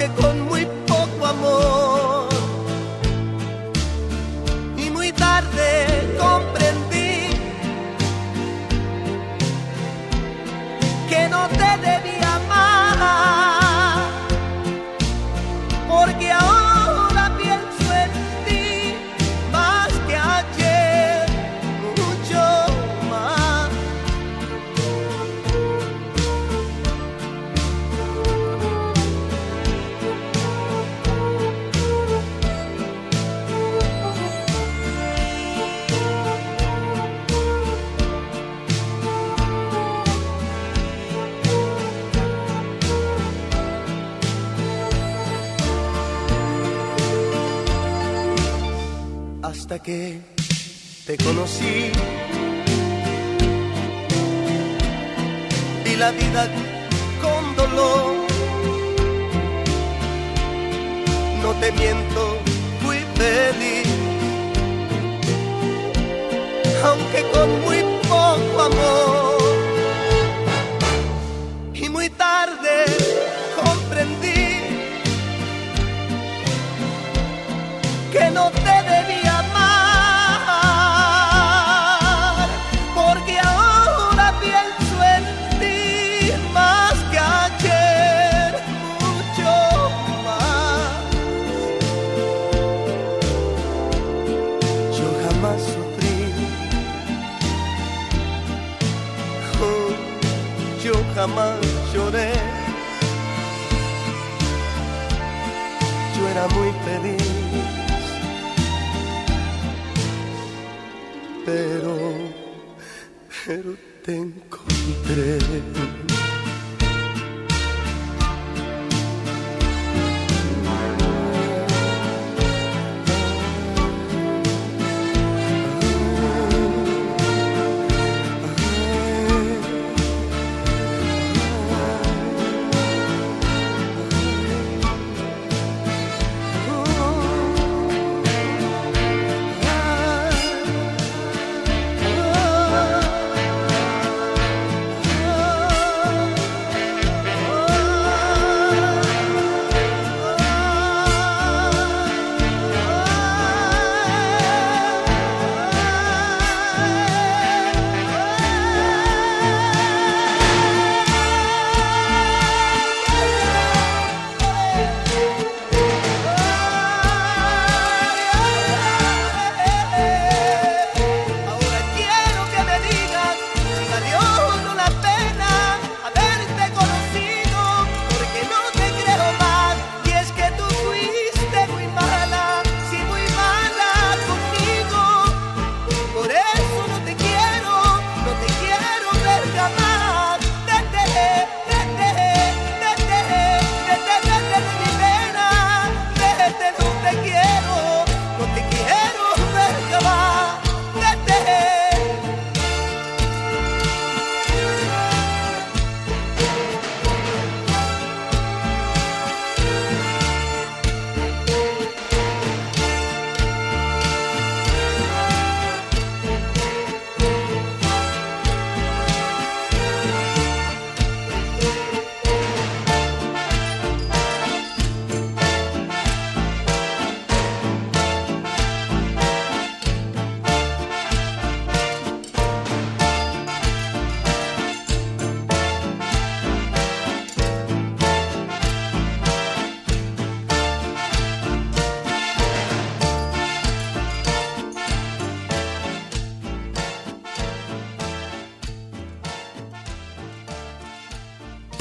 Aunque con que te conocí. Y la vida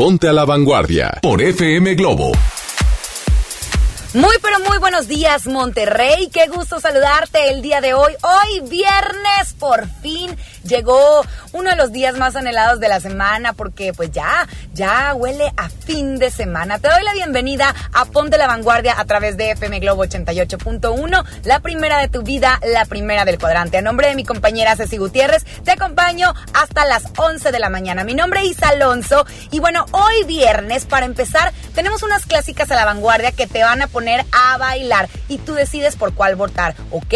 Ponte a la vanguardia por FM Globo. Muy pero muy buenos días Monterrey, qué gusto saludarte el día de hoy. Hoy viernes por fin llegó uno de los días más anhelados de la semana porque pues ya, ya huele a fin de semana. Te doy la bienvenida a Ponte la Vanguardia a través de FM Globo 88.1, la primera de tu vida, la primera del cuadrante. A nombre de mi compañera Ceci Gutiérrez, te acompaño hasta las 11 de la mañana. Mi nombre es Alonso y bueno, hoy viernes para empezar tenemos unas clásicas a la vanguardia que te van a poner a bailar y tú decides por cuál votar, ¿ok?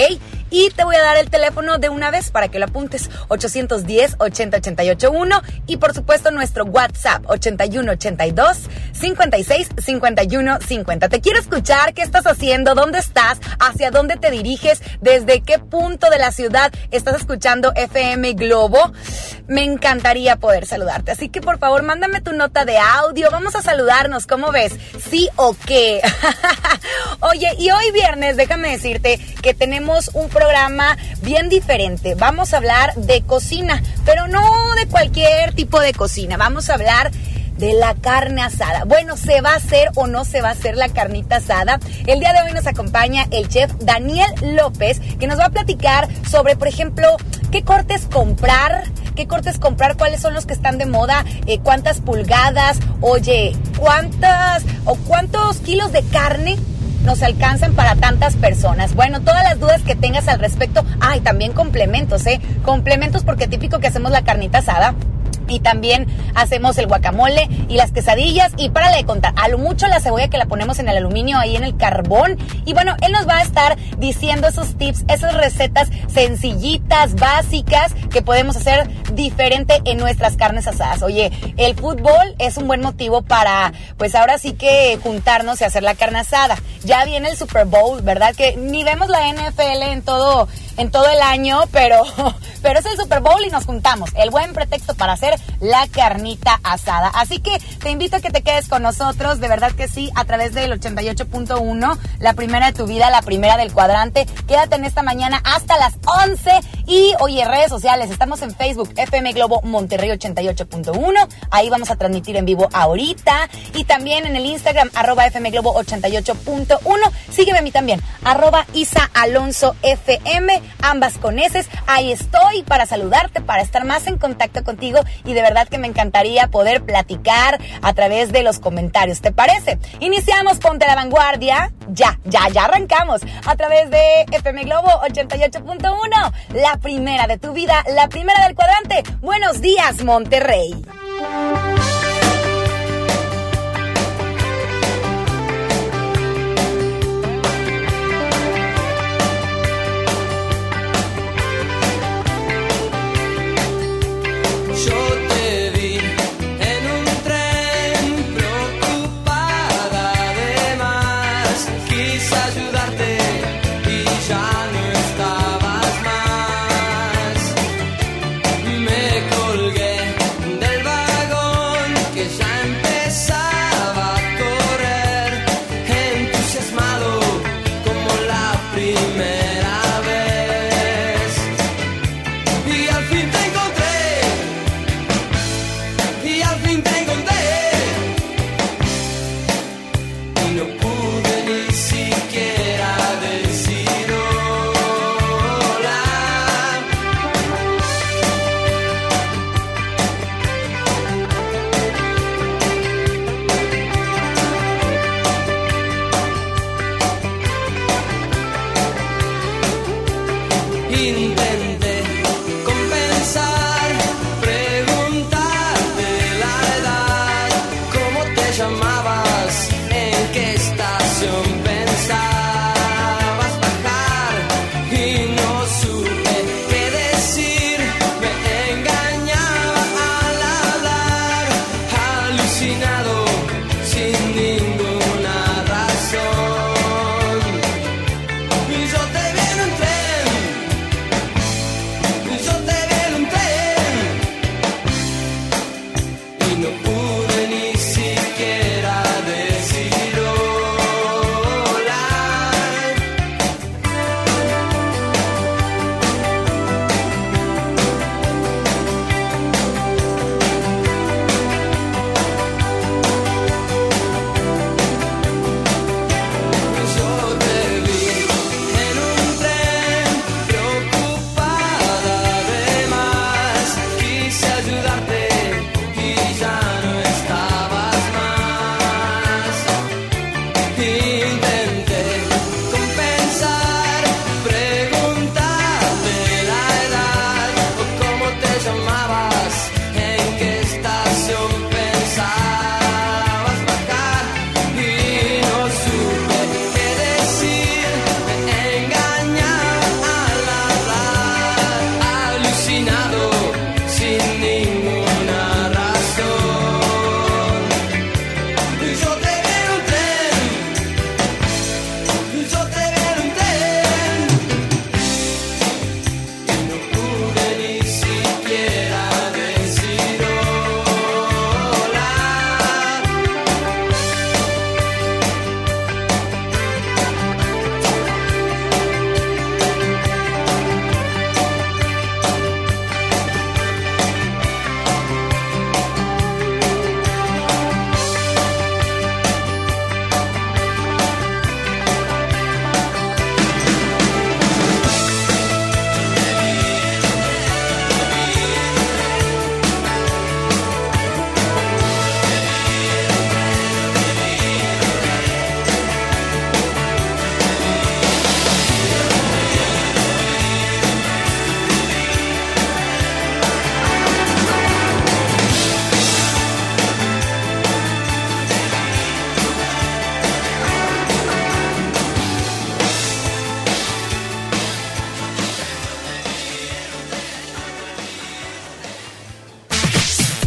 Y te voy a dar el teléfono de una vez para que lo apuntes. 810-80881 y por supuesto nuestro WhatsApp 8182-565150. Te quiero escuchar, ¿qué estás haciendo? ¿Dónde estás? ¿Hacia dónde te diriges? ¿Desde qué punto de la ciudad estás escuchando FM Globo? Me encantaría poder saludarte. Así que por favor, mándame tu nota de audio. Vamos a saludarnos. ¿Cómo ves? ¿Sí o qué? Oye, y hoy viernes, déjame decirte que tenemos un programa bien diferente. Vamos a hablar de cocina, pero no de cualquier tipo de cocina. Vamos a hablar de la carne asada. Bueno, ¿se va a hacer o no se va a hacer la carnita asada? El día de hoy nos acompaña el chef Daniel López, que nos va a platicar sobre, por ejemplo, qué cortes comprar, qué cortes comprar, cuáles son los que están de moda, eh, cuántas pulgadas, oye, cuántas o cuántos kilos de carne nos alcanzan para tantas personas. Bueno, todas las dudas que tengas al respecto, ay, también complementos, ¿eh? Complementos porque típico que hacemos la carnita asada y también hacemos el guacamole y las quesadillas y para de contar, a lo mucho la cebolla que la ponemos en el aluminio ahí en el carbón y bueno, él nos va a estar diciendo esos tips, esas recetas sencillitas, básicas que podemos hacer diferente en nuestras carnes asadas. Oye, el fútbol es un buen motivo para pues ahora sí que juntarnos y hacer la carne asada. Ya viene el Super Bowl, ¿verdad? Que ni vemos la NFL en todo en todo el año, pero pero es el Super Bowl y nos juntamos. El buen pretexto para hacer la carnita asada. Así que te invito a que te quedes con nosotros, de verdad que sí, a través del 88.1, la primera de tu vida, la primera del cuadrante. Quédate en esta mañana hasta las 11 y oye, redes sociales, estamos en Facebook, FM Globo Monterrey 88.1, ahí vamos a transmitir en vivo ahorita y también en el Instagram arroba FM Globo 88.1, sígueme a mí también, arroba Isa Alonso FM, ambas con S, ahí estoy para saludarte, para estar más en contacto contigo y de verdad que me encantaría poder platicar a través de los comentarios, ¿te parece? Iniciamos Ponte la Vanguardia, ya, ya, ya arrancamos a través de FM Globo 88.1, la primera de tu vida, la primera del cuadrante. Buenos días, Monterrey.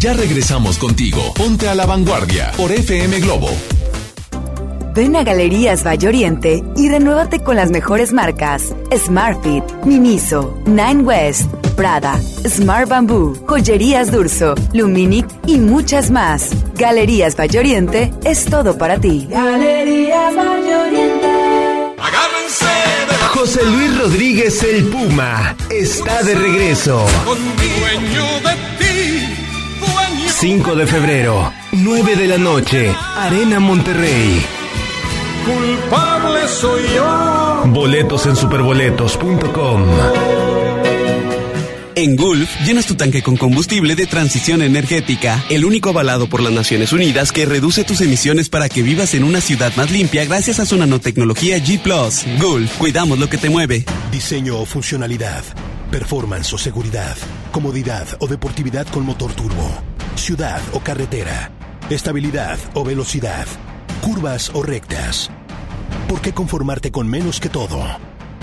Ya regresamos contigo. Ponte a la vanguardia por FM Globo. Ven a Galerías Valle Oriente y renuévate con las mejores marcas: Smartfit, Miniso, Nine West, Prada, Smart Bamboo, Joyerías Durso, Luminic y muchas más. Galerías Valloriente es todo para ti. Galerías Valloriente. José Luis Rodríguez el Puma está de regreso. 5 de febrero, 9 de la noche, Arena Monterrey. Culpable soy yo. Boletos en superboletos.com. En Gulf, llenas tu tanque con combustible de transición energética, el único avalado por las Naciones Unidas que reduce tus emisiones para que vivas en una ciudad más limpia gracias a su nanotecnología G ⁇ Gulf, cuidamos lo que te mueve. Diseño o funcionalidad, performance o seguridad, comodidad o deportividad con motor turbo, ciudad o carretera, estabilidad o velocidad, curvas o rectas. ¿Por qué conformarte con menos que todo?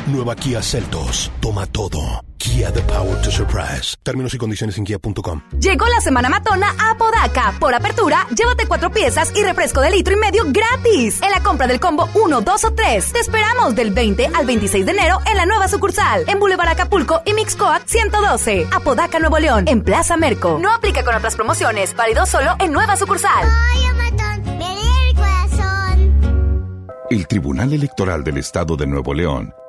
Nueva Kia Celtos. Toma todo. Kia The Power to Surprise. Términos y condiciones en kia.com. Llegó la semana matona a Podaca. Por apertura, llévate cuatro piezas y refresco de litro y medio gratis. En la compra del combo 1, 2 o 3. Te esperamos del 20 al 26 de enero en la nueva sucursal. En Boulevard Acapulco y Mixcoat 112. Apodaca, Nuevo León. En Plaza Merco. No aplica con otras promociones. Válido solo en nueva sucursal. El Tribunal Electoral del Estado de Nuevo León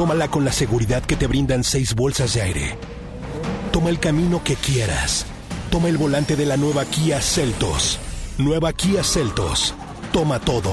Tómala con la seguridad que te brindan seis bolsas de aire. Toma el camino que quieras. Toma el volante de la nueva Kia Celtos. Nueva Kia Celtos. Toma todo.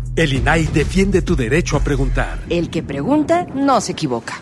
El INAI defiende tu derecho a preguntar. El que pregunta no se equivoca.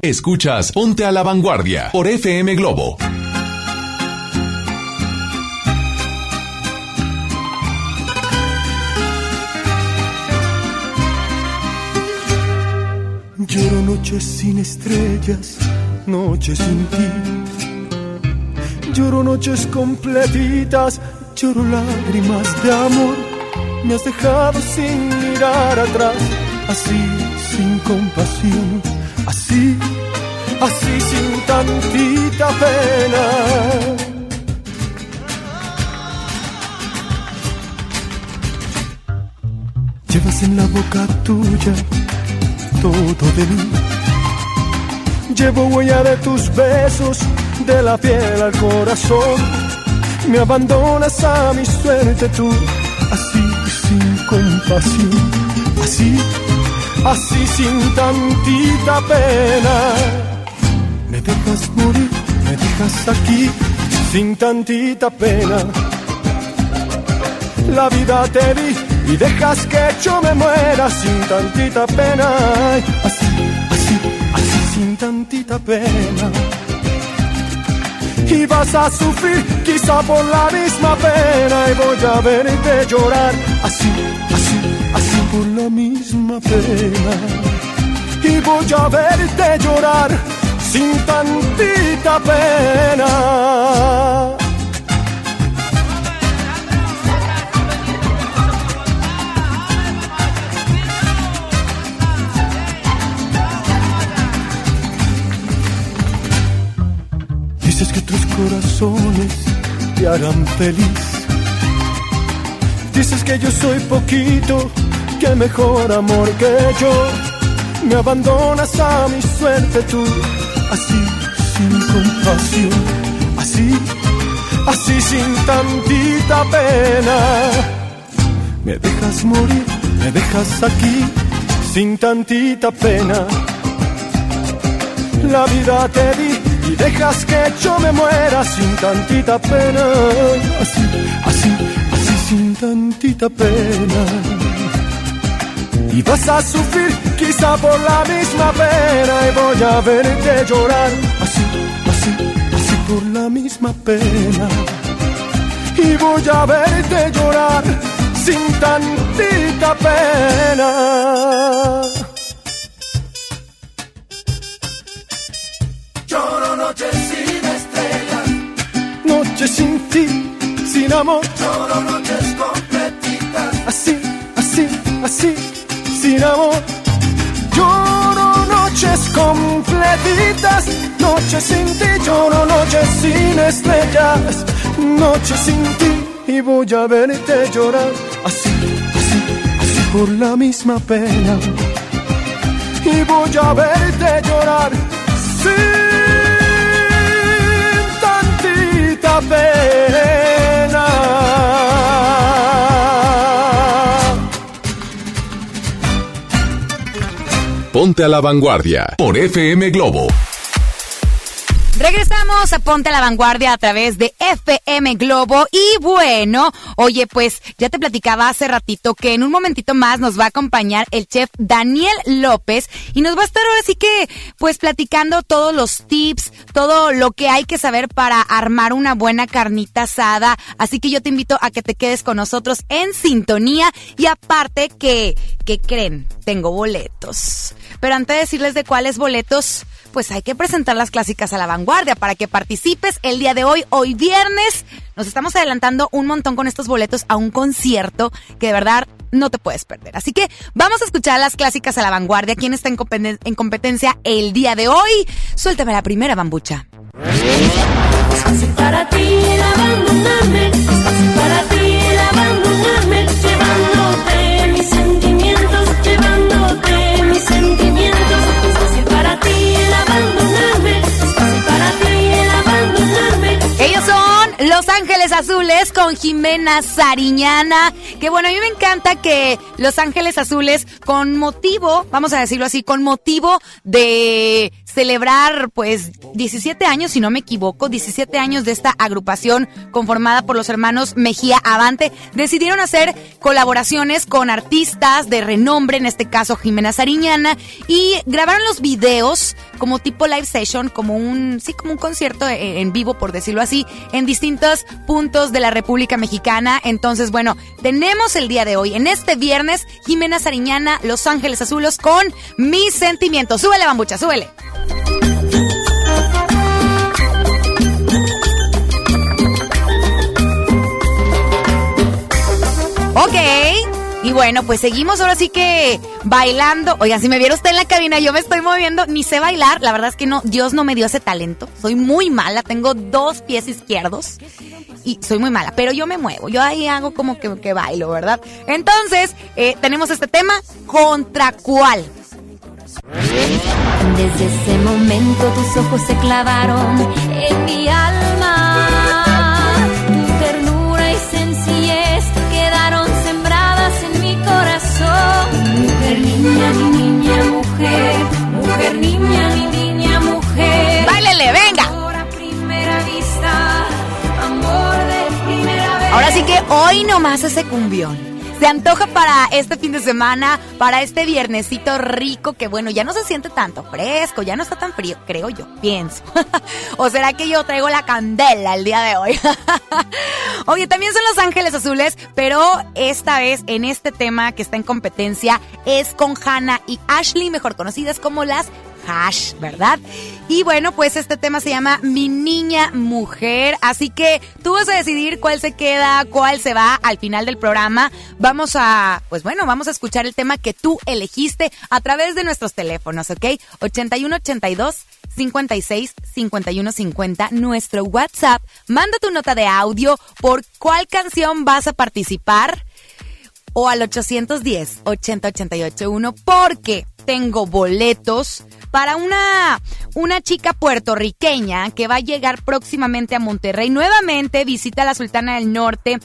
Escuchas Ponte a la Vanguardia por FM Globo. Lloro noches sin estrellas, noches sin ti. Lloro noches completitas, lloro lágrimas de amor. Me has dejado sin mirar atrás, así sin compasión, así, así sin tantita pena. Llevas en la boca tuya todo de mí. Llevo huella de tus besos, de la piel al corazón. Me abandonas a mi suerte tú, así sin compasión, así, así sin tantita pena. Me dejas morir, me dejas aquí, sin tantita pena. La vida te di y dejas que yo me muera sin tantita pena. Así, así, así, sin tantita pena. Y vas a sufrir quizá por la misma pena y voy a verte llorar así, por la misma pena. Y voy a verte llorar sin tantita pena. Dices que tus corazones te harán feliz. Dices que yo soy poquito, que mejor amor que yo. Me abandonas a mi suerte tú, así sin compasión, así, así sin tantita pena. Me dejas morir, me dejas aquí, sin tantita pena. La vida te di y dejas que yo me muera sin tantita pena. Así, así, así sin tantita pena. Y vas a sufrir quizá por la misma pena y voy a verte llorar. Así, así, así por la misma pena. Y voy a verte llorar sin tantita pena. Lloro noches sin estrellas, Noche sin ti, sin amor. lloro noches completitas. Así, así, así, sin amor. Lloro noches completitas, noches sin ti, lloro noches sin estrellas, noches sin ti y voy a verte llorar así, así, así por la misma pena y voy a verte llorar sin tantita pena. Ponte a la vanguardia por FM Globo. Regresamos a Ponte a la Vanguardia a través de FM Globo. Y bueno, oye, pues ya te platicaba hace ratito que en un momentito más nos va a acompañar el chef Daniel López y nos va a estar ahora sí que, pues platicando todos los tips, todo lo que hay que saber para armar una buena carnita asada. Así que yo te invito a que te quedes con nosotros en sintonía y aparte que, ¿qué creen? Tengo boletos. Pero antes de decirles de cuáles boletos, pues hay que presentar las clásicas a la vanguardia para que participes el día de hoy, hoy viernes. Nos estamos adelantando un montón con estos boletos a un concierto que de verdad no te puedes perder. Así que vamos a escuchar las clásicas a la vanguardia. ¿Quién está en, competen- en competencia el día de hoy? Suéltame la primera bambucha. Para ti Los Con Jimena Sariñana. Que bueno, a mí me encanta que Los Ángeles Azules, con motivo, vamos a decirlo así, con motivo de celebrar pues 17 años, si no me equivoco, 17 años de esta agrupación conformada por los hermanos Mejía Avante, decidieron hacer colaboraciones con artistas de renombre, en este caso Jimena Sariñana, y grabaron los videos como tipo live session, como un, sí, como un concierto en, en vivo, por decirlo así, en distintos puntos de la República Mexicana. Entonces, bueno, tenemos el día de hoy, en este viernes, Jimena Sariñana, Los Ángeles Azulos con Mis Sentimientos. Súbele, bambucha, súbele. Ok. Y bueno, pues seguimos ahora sí que bailando. Oigan, si me viera usted en la cabina, yo me estoy moviendo, ni sé bailar. La verdad es que no, Dios no me dio ese talento. Soy muy mala, tengo dos pies izquierdos y soy muy mala, pero yo me muevo. Yo ahí hago como que, que bailo, ¿verdad? Entonces, eh, tenemos este tema, ¿contra cuál? Desde ese momento tus ojos se clavaron en mi alma. corazón. Mujer, niña, mi niña, mujer. Mujer, niña, mi niña, mujer. ¡Báilele, venga! Amor a primera vista, amor de primera vez. Ahora sí que hoy nomás ese cumbión. Se antoja para este fin de semana, para este viernesito rico que bueno, ya no se siente tanto fresco, ya no está tan frío, creo yo, pienso. ¿O será que yo traigo la candela el día de hoy? Oye, también son Los Ángeles Azules, pero esta vez en este tema que está en competencia es con Hannah y Ashley, mejor conocidas como las Hash, ¿verdad? Y bueno, pues este tema se llama Mi Niña Mujer, así que tú vas a decidir cuál se queda, cuál se va al final del programa. Vamos a, pues bueno, vamos a escuchar el tema que tú elegiste a través de nuestros teléfonos, ¿ok? 8182 56 51 50, nuestro WhatsApp. Manda tu nota de audio por cuál canción vas a participar o al 810 80 88 1 porque tengo boletos para una, una chica puertorriqueña que va a llegar próximamente a Monterrey. Nuevamente visita la Sultana del Norte.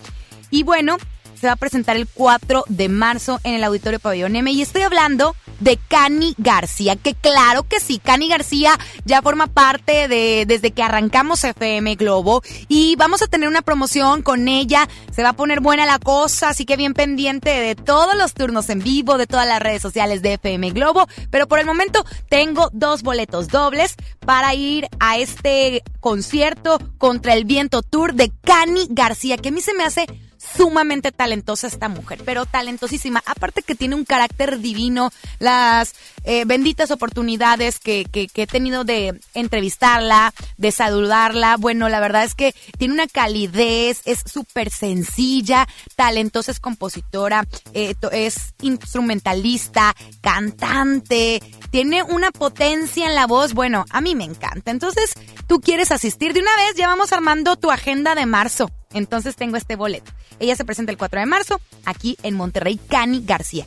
Y bueno, se va a presentar el 4 de marzo en el Auditorio Pabellón M. Y estoy hablando de Cani García, que claro que sí, Cani García ya forma parte de desde que arrancamos FM Globo. Y vamos a tener una promoción con ella, se va a poner buena la cosa, así que bien pendiente de todos los turnos en vivo, de todas las redes sociales de FM Globo, pero por el momento tengo dos boletos dobles para ir a este concierto contra el viento tour de Cani García, que a mí se me hace sumamente talentosa esta mujer, pero talentosísima. Aparte que tiene un carácter divino, las eh, benditas oportunidades que, he tenido de entrevistarla, de saludarla. Bueno, la verdad es que tiene una calidez, es súper sencilla, talentosa, es compositora, eh, es instrumentalista, cantante, tiene una potencia en la voz, bueno, a mí me encanta. Entonces, tú quieres asistir de una vez, ya vamos armando tu agenda de marzo. Entonces tengo este boleto. Ella se presenta el 4 de marzo aquí en Monterrey, Cani García.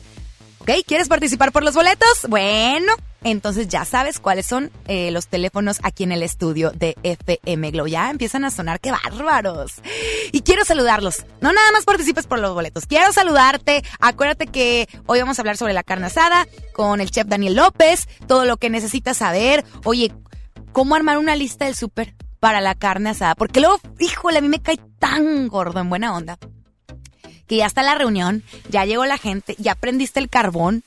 ¿Ok? ¿Quieres participar por los boletos? Bueno, entonces ya sabes cuáles son eh, los teléfonos aquí en el estudio de FM Glow. Ya empiezan a sonar, qué bárbaros. Y quiero saludarlos. No nada más participes por los boletos. Quiero saludarte. Acuérdate que hoy vamos a hablar sobre la carne asada con el chef Daniel López. Todo lo que necesitas saber. Oye, ¿cómo armar una lista del súper para la carne asada? Porque luego, híjole, a mí me cae tan gordo en buena onda que ya está la reunión, ya llegó la gente, ya prendiste el carbón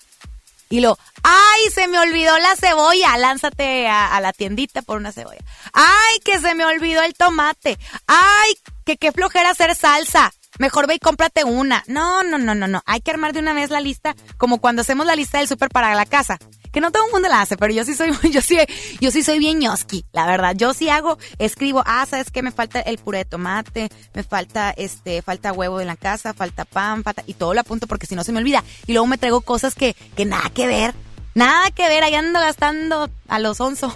y lo, ay, se me olvidó la cebolla, lánzate a, a la tiendita por una cebolla. Ay, que se me olvidó el tomate. Ay, que qué flojera hacer salsa. Mejor ve y cómprate una. No, no, no, no, no. Hay que armar de una vez la lista, como cuando hacemos la lista del súper para la casa. Que no todo el mundo la hace, pero yo sí soy, yo sí, yo sí soy bien ñoski, la verdad. Yo sí hago, escribo, ah, ¿sabes qué? Me falta el puré de tomate, me falta, este, falta huevo en la casa, falta pan, falta, y todo lo apunto porque si no se me olvida. Y luego me traigo cosas que, que nada que ver. Nada que ver, ahí ando gastando a los onzo.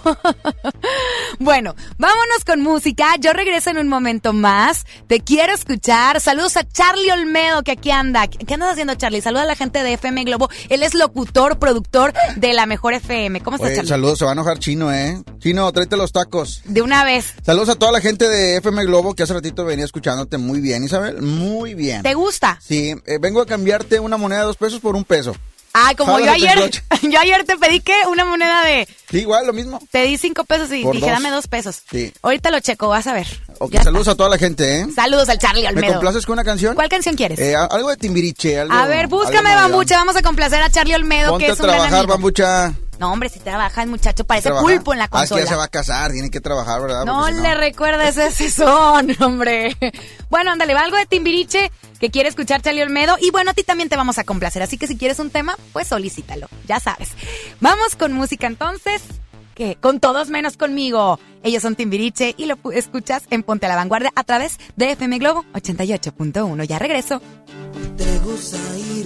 bueno, vámonos con música. Yo regreso en un momento más. Te quiero escuchar. Saludos a Charlie Olmedo, que aquí anda. ¿Qué andas haciendo, Charlie? Saluda a la gente de FM Globo. Él es locutor, productor de la mejor FM. ¿Cómo estás, Charlie? saludos, se va a enojar Chino, ¿eh? Chino, tráete los tacos. De una vez. Saludos a toda la gente de FM Globo que hace ratito venía escuchándote muy bien, Isabel. Muy bien. ¿Te gusta? Sí, eh, vengo a cambiarte una moneda de dos pesos por un peso. Ay, como yo ayer, yo ayer te pedí que una moneda de, Sí, igual, lo mismo. te di cinco pesos y Por dije dos. dame dos pesos. Sí. Ahorita lo checo, vas a ver. Ok, Ya saludos a toda la gente, ¿eh? Saludos al Charlie ¿Me Olmedo. complaces con una canción? ¿Cuál canción quieres? Eh, algo de Timbiriche. Algo, a ver, búscame, Bambucha. Vamos a complacer a Charlie Olmedo, Ponte que a es un gran trabajar, amigo. Bambucha. No, hombre, si trabaja el muchacho, parece Trabajar. pulpo en la Ah, es que consola. ya se va a casar, tiene que trabajar, ¿verdad? no le recuerdes ese son, hombre. Bueno, ándale, va algo de Timbiriche que quiere escuchar Charlie Olmedo. Y bueno, a ti también te vamos a complacer. Así que si quieres un tema, pues solicítalo. Ya sabes. Vamos con música entonces. que Con todos menos conmigo. Ellos son Timbiriche y lo escuchas en Ponte a la Vanguardia a través de FM Globo 88.1. Ya regreso. Te gusta ir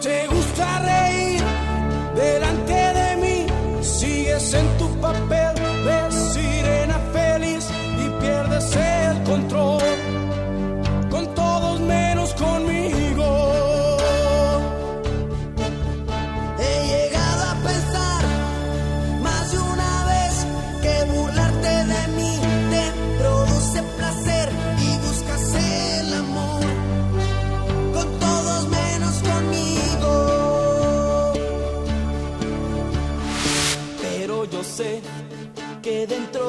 Te gusta reír delante de mí, sigues en tu papel de sirena feliz y pierdes el control.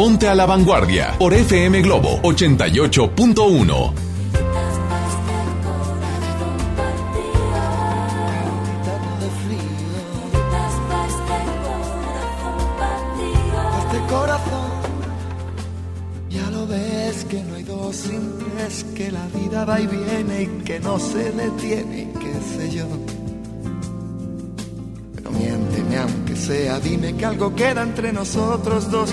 Ponte a la vanguardia por FM Globo 88.1. Este corazón, ya lo ves que no hay dos sin tres, que la vida va y viene y que no se detiene, qué sé yo. Pero miénteme aunque sea, dime que algo queda entre nosotros dos,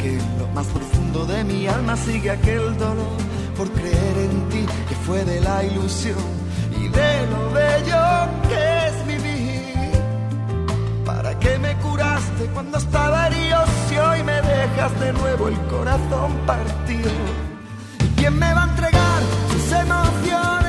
Que en lo más profundo de mi alma sigue aquel dolor por creer en ti que fue de la ilusión y de lo bello que es vivir. ¿Para qué me curaste cuando estaba herido si hoy me dejas de nuevo el corazón partido? ¿Y quién me va a entregar sus emociones?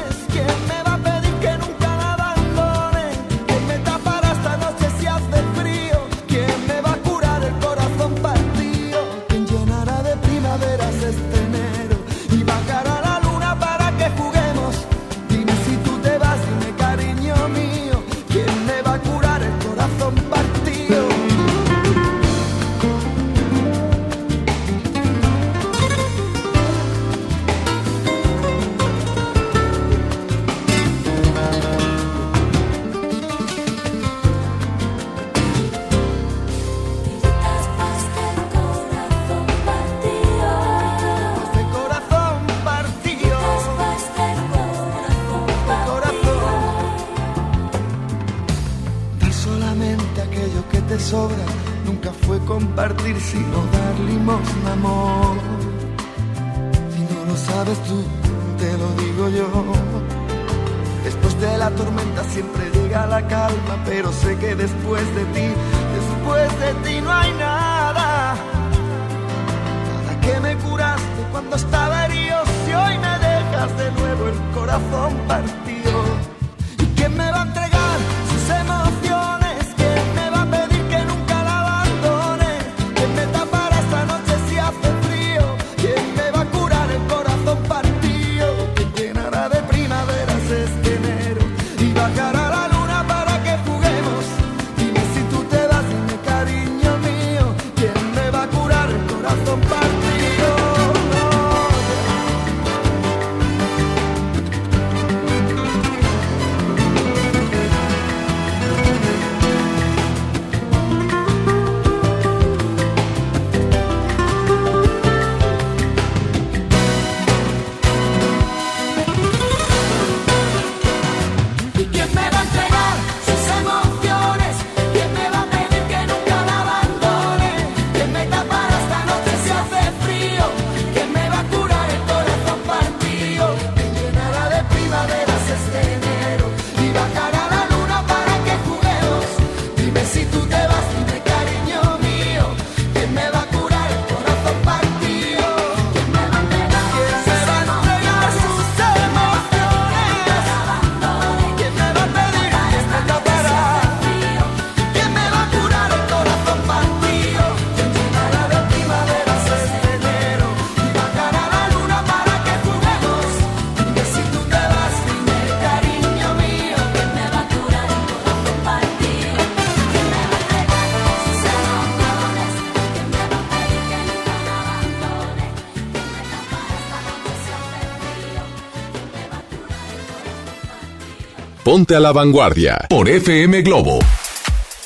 Ponte a la vanguardia por FM Globo.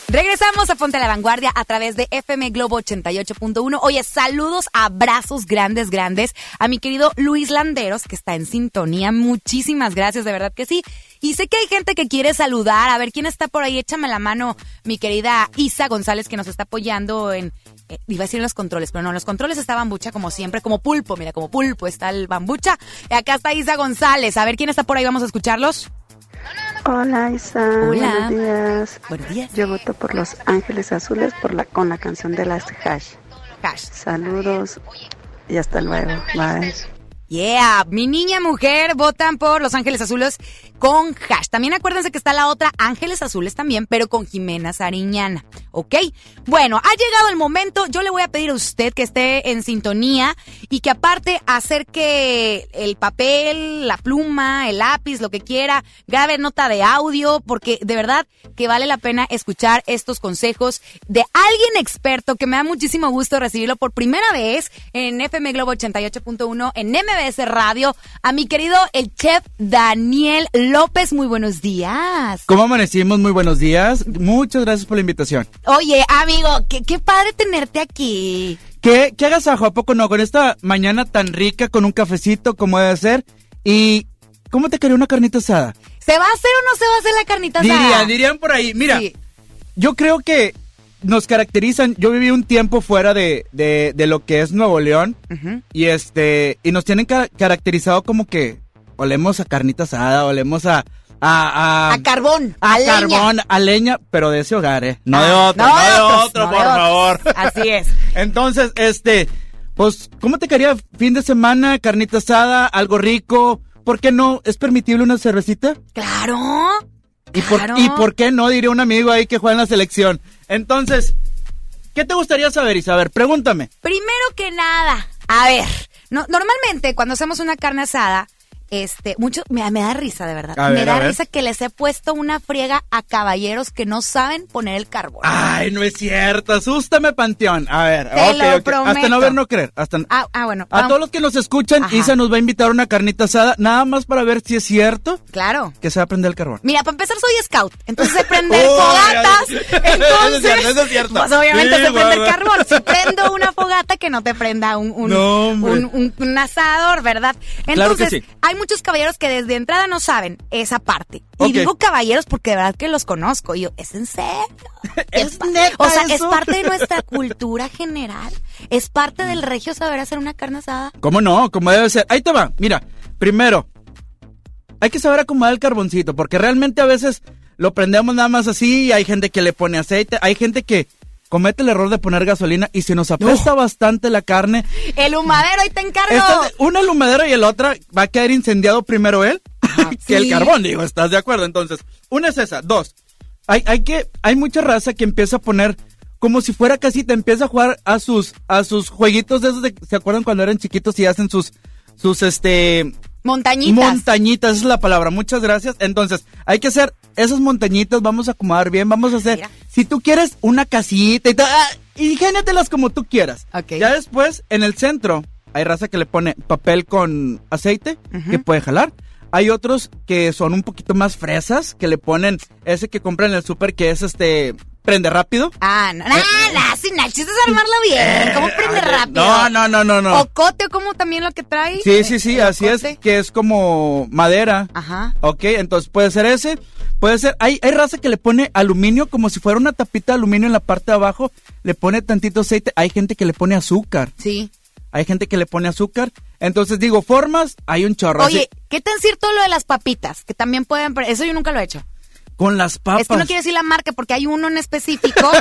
Regresamos a Ponte a la Vanguardia a través de FM Globo 88.1. Oye, saludos, abrazos grandes, grandes a mi querido Luis Landeros, que está en sintonía. Muchísimas gracias, de verdad que sí. Y sé que hay gente que quiere saludar. A ver, ¿quién está por ahí? Échame la mano, mi querida Isa González, que nos está apoyando en... eh, iba a decir en los controles, pero no, en los controles está Bambucha como siempre, como pulpo. Mira, como pulpo está el Bambucha. Y acá está Isa González. A ver, ¿quién está por ahí? Vamos a escucharlos. Hola Isa, Hola. buenos días. Buenos días. Yo voto por Los Ángeles Azules por la, con la canción de las Hash. Hash. Saludos y hasta luego. Bye. Yeah, mi niña mujer votan por Los Ángeles Azules con hash. También acuérdense que está la otra Ángeles Azules también, pero con Jimena Sariñana, ¿ok? Bueno, ha llegado el momento. Yo le voy a pedir a usted que esté en sintonía y que aparte acerque el papel, la pluma, el lápiz, lo que quiera, grabe nota de audio, porque de verdad que vale la pena escuchar estos consejos de alguien experto que me da muchísimo gusto recibirlo por primera vez en FM Globo 88.1 en MBS Radio, a mi querido el chef Daniel López. Muy buenos días. ¿Cómo amanecimos? Muy buenos días. Muchas gracias por la invitación. Oye, amigo, qué, qué padre tenerte aquí. ¿Qué, qué agasajo? ¿A poco no? Con esta mañana tan rica, con un cafecito como debe ser. ¿Y cómo te quería una carnita asada? ¿Se va a hacer o no se va a hacer la carnita asada? Diría, dirían por ahí. Mira, yo creo que nos caracterizan. Yo viví un tiempo fuera de, de, de lo que es Nuevo León. Y este, y nos tienen ca- caracterizado como que olemos a carnita asada, olemos a. A, A carbón, a, a leña. carbón, a leña, pero de ese hogar, ¿eh? No de Ah, otro, no no, de de otros, otro, no de por otros. favor. Así es. Entonces, este, pues, ¿cómo te quería fin de semana, carnita asada, algo rico? ¿Por qué no? ¿Es permitible una cervecita? Claro. ¿Y por, Claro. ¿Y por qué no? Diría un amigo ahí que juega en la selección. Entonces, ¿qué te gustaría saber, Isabel? Pregúntame. Primero que nada, a ver, no, normalmente cuando hacemos una carne asada, este, mucho, me, me da risa de verdad. A me ver, da risa que les he puesto una friega a caballeros que no saben poner el carbón. Ay, no es cierto. Asústame, Panteón. A ver, Te ok, lo ok. Hasta no ver, no creer. Hasta... Ah, ah, bueno. A vamos. todos los que nos escuchan, Ajá. Isa nos va a invitar a una carnita asada, nada más para ver si es cierto Claro. que se va a prender el carbón. Mira, para empezar soy scout, entonces sé prender Oh, fogatas, ya. Eso es entonces, cierto, eso es cierto. pues obviamente Sí, guau, guau. carbón. Si prendo una fogata, que no te prenda un, un, No, un, un- un asador, ¿verdad? Claro que Entonces, sí. hay muchos caballeros que desde entrada no saben esa parte. Y digo caballeros porque de verdad que los conozco. Y yo, ¿es en serio? ¿Es neta O sea, es parte de nuestra cultura general. Es parte del regio saber hacer una carne asada. ¿Cómo no? Como debe ser. Ahí te va. Mira, primero, hay que saber acomodar el carboncito, porque realmente a veces lo prendemos nada más así y hay gente que le pone aceite, hay gente que comete el error de poner gasolina y se nos apesta bastante la carne. El humadero, ahí te encargo. Esta una el humadero y el otra va a quedar incendiado primero él que el carbón, digo, ¿estás de acuerdo? Entonces, una es esa, dos. Hay, hay que, hay mucha raza que empieza a poner como si fuera casita, empieza a jugar a sus, a sus jueguitos de esos de, ¿se acuerdan cuando eran chiquitos y hacen sus, sus este, Montañitas. montañitas, esa es la palabra, muchas gracias. Entonces, hay que hacer esas montañitas, vamos a acomodar bien, vamos a hacer, si tú quieres una casita y tal, ah, ingéniatelas como tú quieras. Ya después, en el centro, hay raza que le pone papel con aceite, que puede jalar. Hay otros que son un poquito más fresas, que le ponen ese que compran en el súper, que es este, prende rápido. Ah, no, no, no, sin el chiste es armarla bien. ¿Cómo prende rápido? Eh, No, no, no, no, no. Ocote, como también lo que trae. Sí, sí, sí, así es, que es como madera. Ajá. Ok, entonces puede ser ese, puede ser, hay, hay raza que le pone aluminio como si fuera una tapita de aluminio en la parte de abajo, le pone tantito aceite, hay gente que le pone azúcar. Sí. Hay gente que le pone azúcar. Entonces digo, formas, hay un chorro. Oye, así, ¿qué tan cierto lo de las papitas? Que también pueden... Eso yo nunca lo he hecho. con las papas. Es que no quiero decir la marca porque hay uno en específico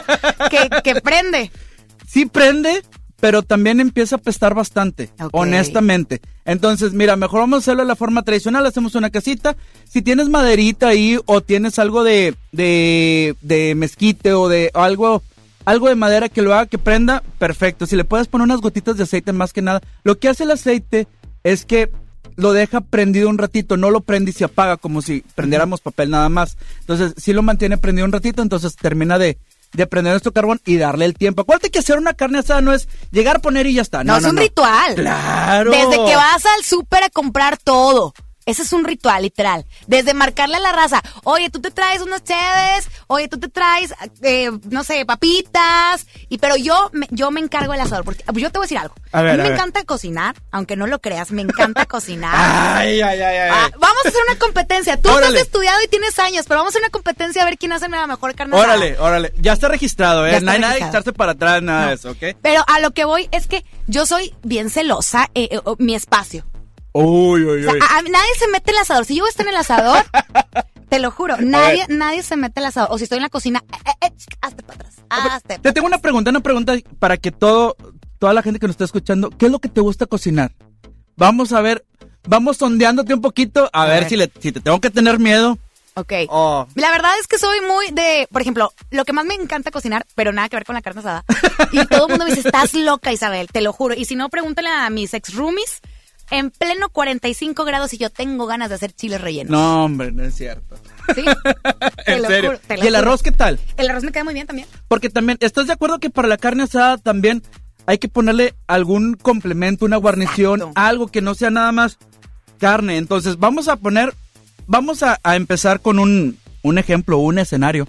que, que prende. Sí prende, pero también empieza a pestar bastante, honestamente. Entonces, mira, mejor vamos a hacerlo de la forma tradicional, hacemos una casita. Si tienes maderita ahí o tienes algo de, de, de mezquite o de algo, algo de madera que lo haga que prenda, perfecto. Si le puedes poner unas gotitas de aceite más que nada. Lo que hace el aceite es que lo deja prendido un ratito, no lo prende y se apaga como si prendiéramos papel nada más. Entonces, si lo mantiene prendido un ratito, entonces termina de, de prender nuestro carbón y darle el tiempo. Acuérdate que hacer una carne asada no es llegar, poner y ya está. No, No, es no, un no. ritual. Claro. Desde que vas al súper a comprar todo. Ese es un ritual, literal. Desde marcarle a la raza, oye, tú te traes unos cheves, oye, tú te traes, eh, no sé, papitas, y pero yo me, yo me encargo del asador. Porque yo te voy a decir algo. A ver, mí a me ver. encanta cocinar, aunque no lo creas, me encanta cocinar. Ay, ay, ay, ay. Ah, vamos a hacer una competencia. Tú Órale. has estudiado y tienes años, pero vamos a hacer una competencia a ver quién hace la mejor carne asada. Órale, órale. Ya está registrado, ¿eh? Ya está no hay nada de echarse para atrás, nada No. de eso, ¿ok? Pero a lo que voy es que yo soy bien celosa, eh, eh, mi espacio. Uy, uy, O sea, uy. a- nadie se mete el asador. Si yo estoy en el asador, te lo juro, nadie, nadie se mete el asador. O si estoy en la cocina, eh, eh, eh, hazte para atrás. Hazte. Te tengo una pregunta, una pregunta para que todo, toda la gente que nos está escuchando, ¿qué es lo que te gusta cocinar? Vamos a ver, vamos sondeándote un poquito, a, ver, ver. Si, le, si te tengo que tener miedo. Ok. Oh. La verdad es que soy muy de, por ejemplo, lo que más me encanta cocinar, pero nada que ver con la carne asada. Y todo el mundo me dice, estás loca, Isabel, te lo juro. Y si no, pregúntale a mis ex roomies en pleno 45 grados y yo tengo ganas de hacer chiles rellenos. No, hombre, no es cierto. ¿Sí? en lo serio. juro, ¿Y el juro. arroz qué tal? El arroz me queda muy bien también. Porque también, ¿estás de acuerdo que para la carne asada también hay que ponerle algún complemento, una guarnición, algo que no sea nada más carne? Entonces, vamos a poner, vamos a, a empezar con un, un ejemplo, un escenario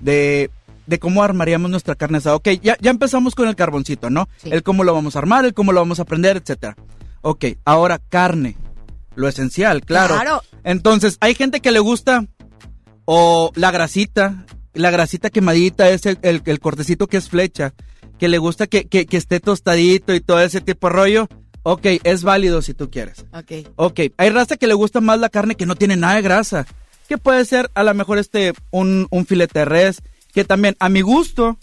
de, de cómo armaríamos nuestra carne asada. Ok, ya, ya empezamos con el carboncito, ¿no? El cómo lo vamos a armar, el cómo lo vamos a prender, etcétera. Ok, ahora carne, lo esencial, claro. Claro. Entonces, hay gente que le gusta o la grasita, la grasita quemadita es el, el- el cortecito que es flecha, que le gusta que, que- que esté tostadito y todo ese tipo de rollo. Ok, es válido si tú quieres. Ok. Ok, hay raza que le gusta más la carne que no tiene nada de grasa. Que puede ser a lo mejor este un, un filete de res, que también a mi gusto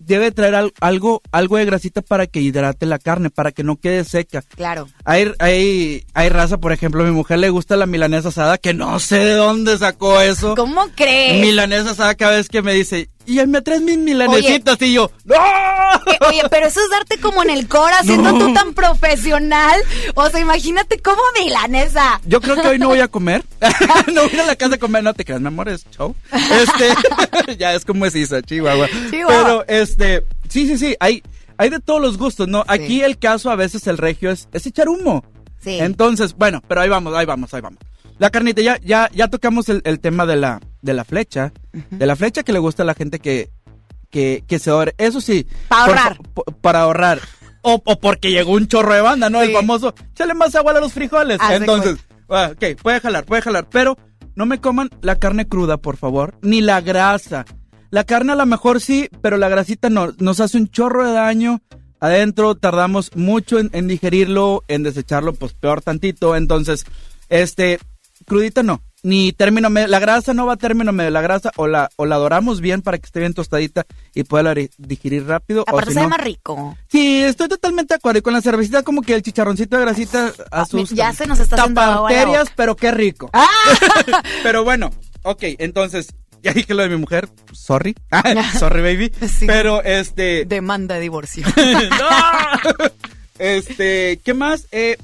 debe traer al- algo, algo de grasita para que hidrate la carne, para que no quede seca. Claro. Hay, hay, hay raza, por ejemplo, a mi mujer le gusta la milanesa asada, que no sé de dónde sacó eso. ¿Cómo crees? Milanesa asada cada vez que me dice, y me traes mis milanesitas, y yo, ¡no! Eh, Oye, pero eso es darte como en el cora, siendo No. tú tan profesional. O sea, imagínate cómo milanesa. Yo creo que hoy no voy a comer. no voy a la casa a comer, no te creas, mi amor, es show. Este, ya es como es Isa, Chihuahua. Chihuahua. Pero, este, sí, sí, sí, hay, hay de todos los gustos, ¿no? Aquí el caso a veces el regio es, es echar humo. Sí. Entonces, bueno, pero ahí vamos, ahí vamos, ahí vamos. La carnita, ya, ya, ya tocamos el, el tema de la, de la flecha. De la flecha que le gusta a la gente que, que, que se ahorre. Eso sí. Pa' por ahorrar. para ahorrar. O, o porque llegó un chorro de banda, ¿no? El famoso, échale más agua a los frijoles. Haz Entonces, ah, ok, puede jalar, puede jalar. Pero no me coman la carne cruda, por favor. Ni la grasa. La carne a lo mejor sí, pero la grasita no. Nos hace un chorro de daño. Adentro tardamos mucho en, en digerirlo, en desecharlo, pues peor tantito. Entonces, este, crudita no. Ni término medio. La grasa no va a término medio. La grasa o la, o la doramos bien para que esté bien tostadita y pueda digerir rápido. o Aparte si sabe no- más rico. Sí, estoy totalmente de acuerdo. Y con la cervecita, como que el chicharroncito de grasita asusta. Ah, ya se nos está Bacterias, pero qué rico. pero bueno, ok, entonces, ya dije lo de mi mujer. Sorry. Sorry, baby. Pero este. Demanda de divorcio. Este, ¿qué más? Eh,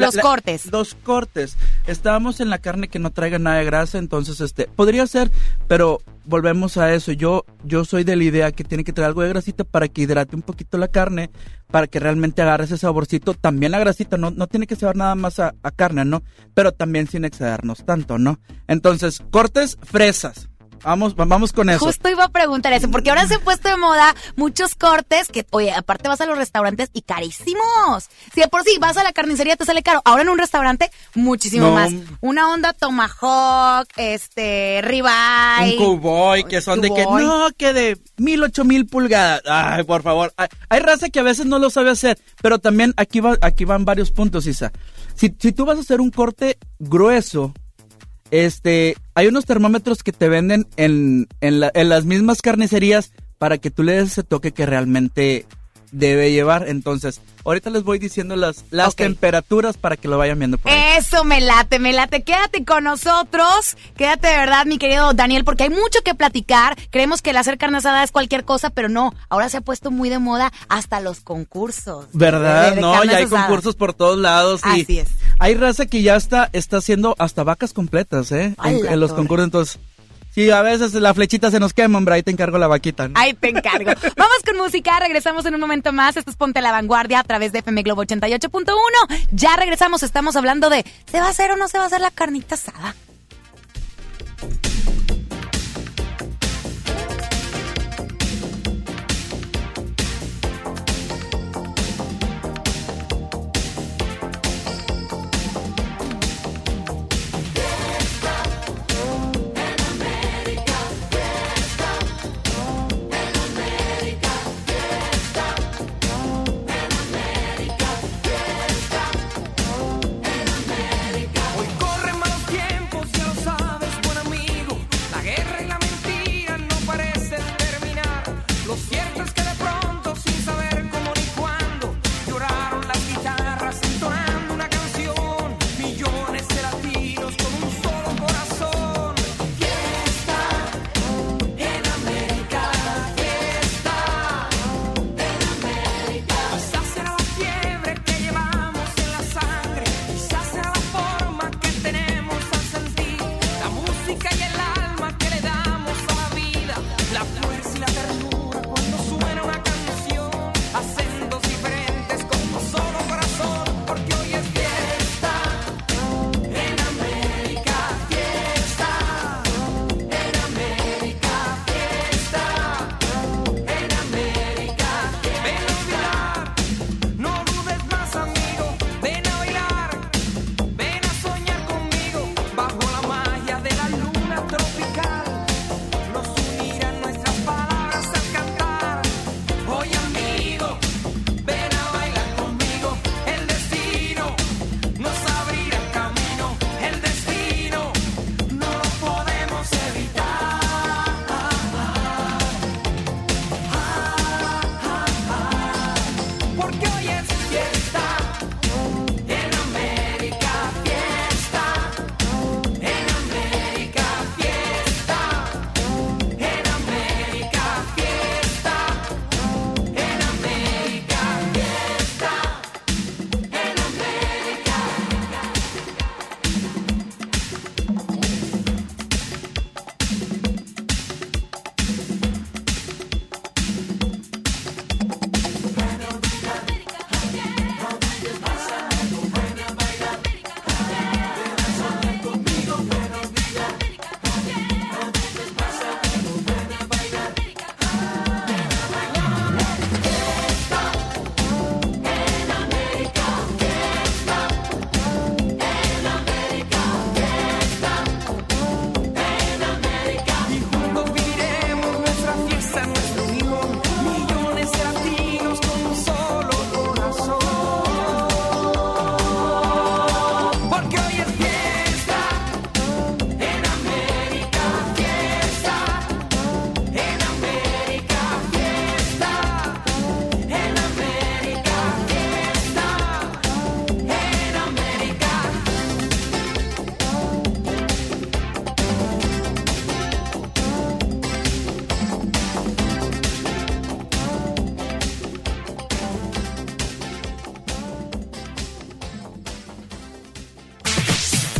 Los cortes. Los cortes. Estábamos en la carne que no traiga nada de grasa, entonces este, podría ser, pero volvemos a eso. Yo, yo soy de la idea que tiene que traer algo de grasita para que hidrate un poquito la carne, para que realmente agarre ese saborcito. También la grasita no, no tiene que saber nada más a, a carne, ¿no? Pero también sin excedernos tanto, ¿no? Entonces, cortes fresas. Vamos, vamos con eso. Justo iba a preguntar eso, porque ahora se han puesto de moda muchos cortes que, oye, aparte vas a los restaurantes y carísimos. Si de por sí vas a la carnicería te sale caro, ahora en un restaurante muchísimo No. más. Una onda tomahawk, este, ribeye. Un cowboy que son de que no, que de mil, ocho mil pulgadas. Ay, por favor. Hay, hay raza que a veces no lo sabe hacer, pero también aquí, va, aquí van varios puntos, Isa. Si, si tú vas a hacer un corte grueso, este, hay unos termómetros que te venden en, en, la- en las mismas carnicerías para que tú le des ese toque que realmente debe llevar. Entonces, ahorita les voy diciendo las, las temperaturas para que lo vayan viendo por ahí. Eso me late, me late. Quédate con nosotros. Quédate de verdad, mi querido Daniel, porque hay mucho que platicar. Creemos que el hacer carne asada es cualquier cosa, pero no. Ahora se ha puesto muy de moda hasta los concursos. ¿Verdad? de- de no, ya hay concursos por todos lados. Y Así es. Hay raza que ya está, está haciendo hasta vacas completas, ¿eh? En, ¡A la en los torre! concursos. Entonces, Sí, a veces la flechita se nos quema, hombre, ahí te encargo la vaquita. ¿no? Ahí te encargo. Vamos con música, regresamos en un momento más. Esto es Ponte la Vanguardia a través de FM Globo 88.1. Ya regresamos, estamos hablando de ¿se va a hacer o no se va a hacer la carnita asada?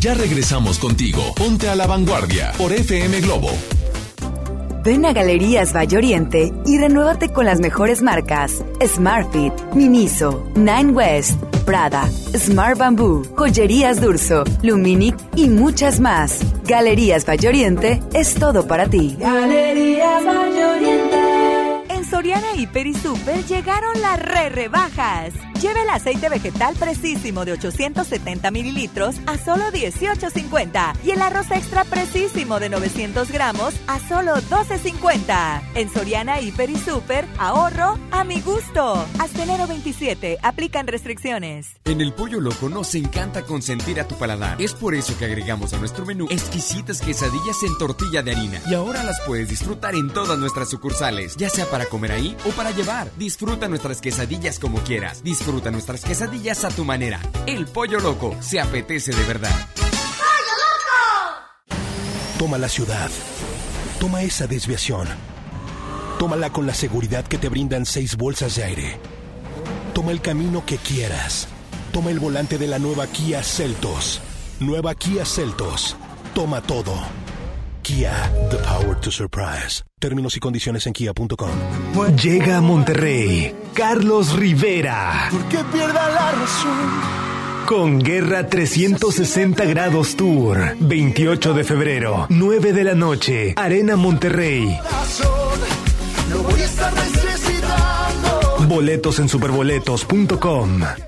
Ya regresamos contigo. Ponte a la vanguardia por FM Globo. Ven a Galerías Valle Oriente y renuévate con las mejores marcas: Smartfit, Miniso, Nine West, Prada, Smart Bamboo, Joyerías Durso, Luminic y muchas más. Galerías Valle Oriente es todo para ti. Galerías Oriente. En Soriana Hiper y Super llegaron las re rebajas. El aceite vegetal precisísimo de 870 mililitros a solo 18.50 y el arroz extra precisísimo de 900 gramos a solo 12.50. En Soriana Hiper y Super, ahorro a mi gusto. Hasta enero 27, aplican restricciones. En el Pollo Loco nos encanta consentir a tu paladar. Es por eso que agregamos a nuestro menú exquisitas quesadillas en tortilla de harina. Y ahora las puedes disfrutar en todas nuestras sucursales, ya sea para comer ahí o para llevar. Disfruta nuestras quesadillas como quieras. Disfruta nuestras quesadillas a tu manera. El Pollo Loco se apetece de verdad. Toma la ciudad. Toma esa desviación. Tómala con la seguridad que te brindan seis bolsas de aire. Toma el camino que quieras. Toma el volante de la nueva Kia Celtos. Nueva Kia Celtos. Toma todo. Kia, the power to surprise. Términos y condiciones en kia.com. Llega a Monterrey Carlos Rivera. Que pierda la razón. Con Guerra 360 Grados Tour. 28 de febrero, 9 de la noche, Arena Monterrey. Voy a estar necesitando. Boletos en superboletos.com.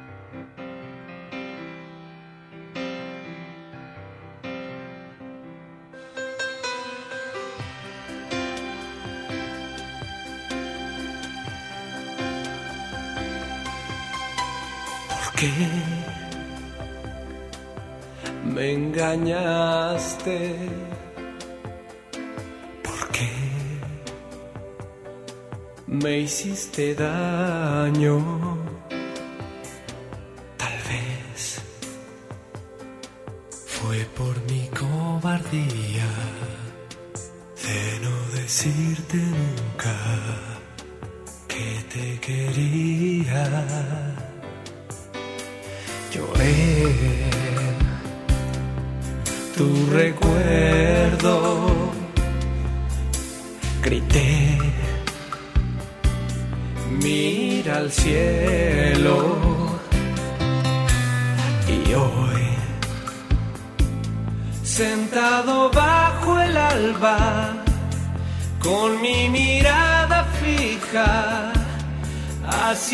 Engañaste? ¿Por qué me hiciste daño?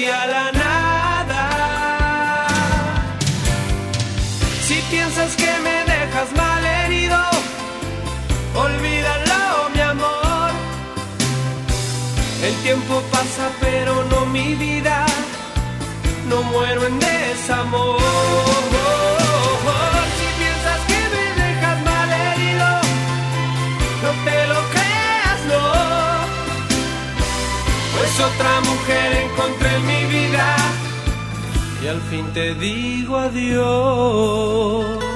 La nada. Si piensas que me dejas mal herido, olvídalo, mi amor. El tiempo pasa, pero no mi vida. No muero en desamor. Otra mujer encontré en mi vida y al fin te digo adiós.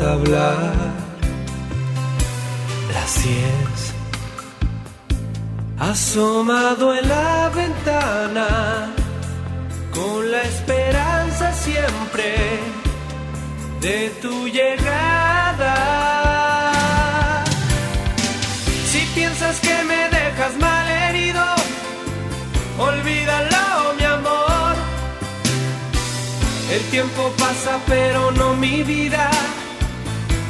Hablar. Las diez asomado en la ventana con la esperanza siempre de tu llegada. Si piensas que me dejas mal herido, olvídalo, mi amor. El tiempo pasa, pero no mi vida.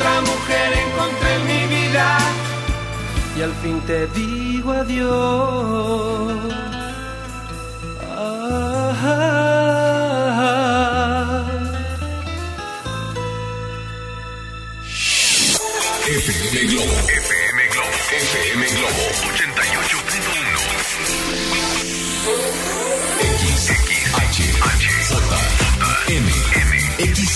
otra mujer encontré en mi vida y al fin te digo adiós. Ah, FM Globo. FM Globo.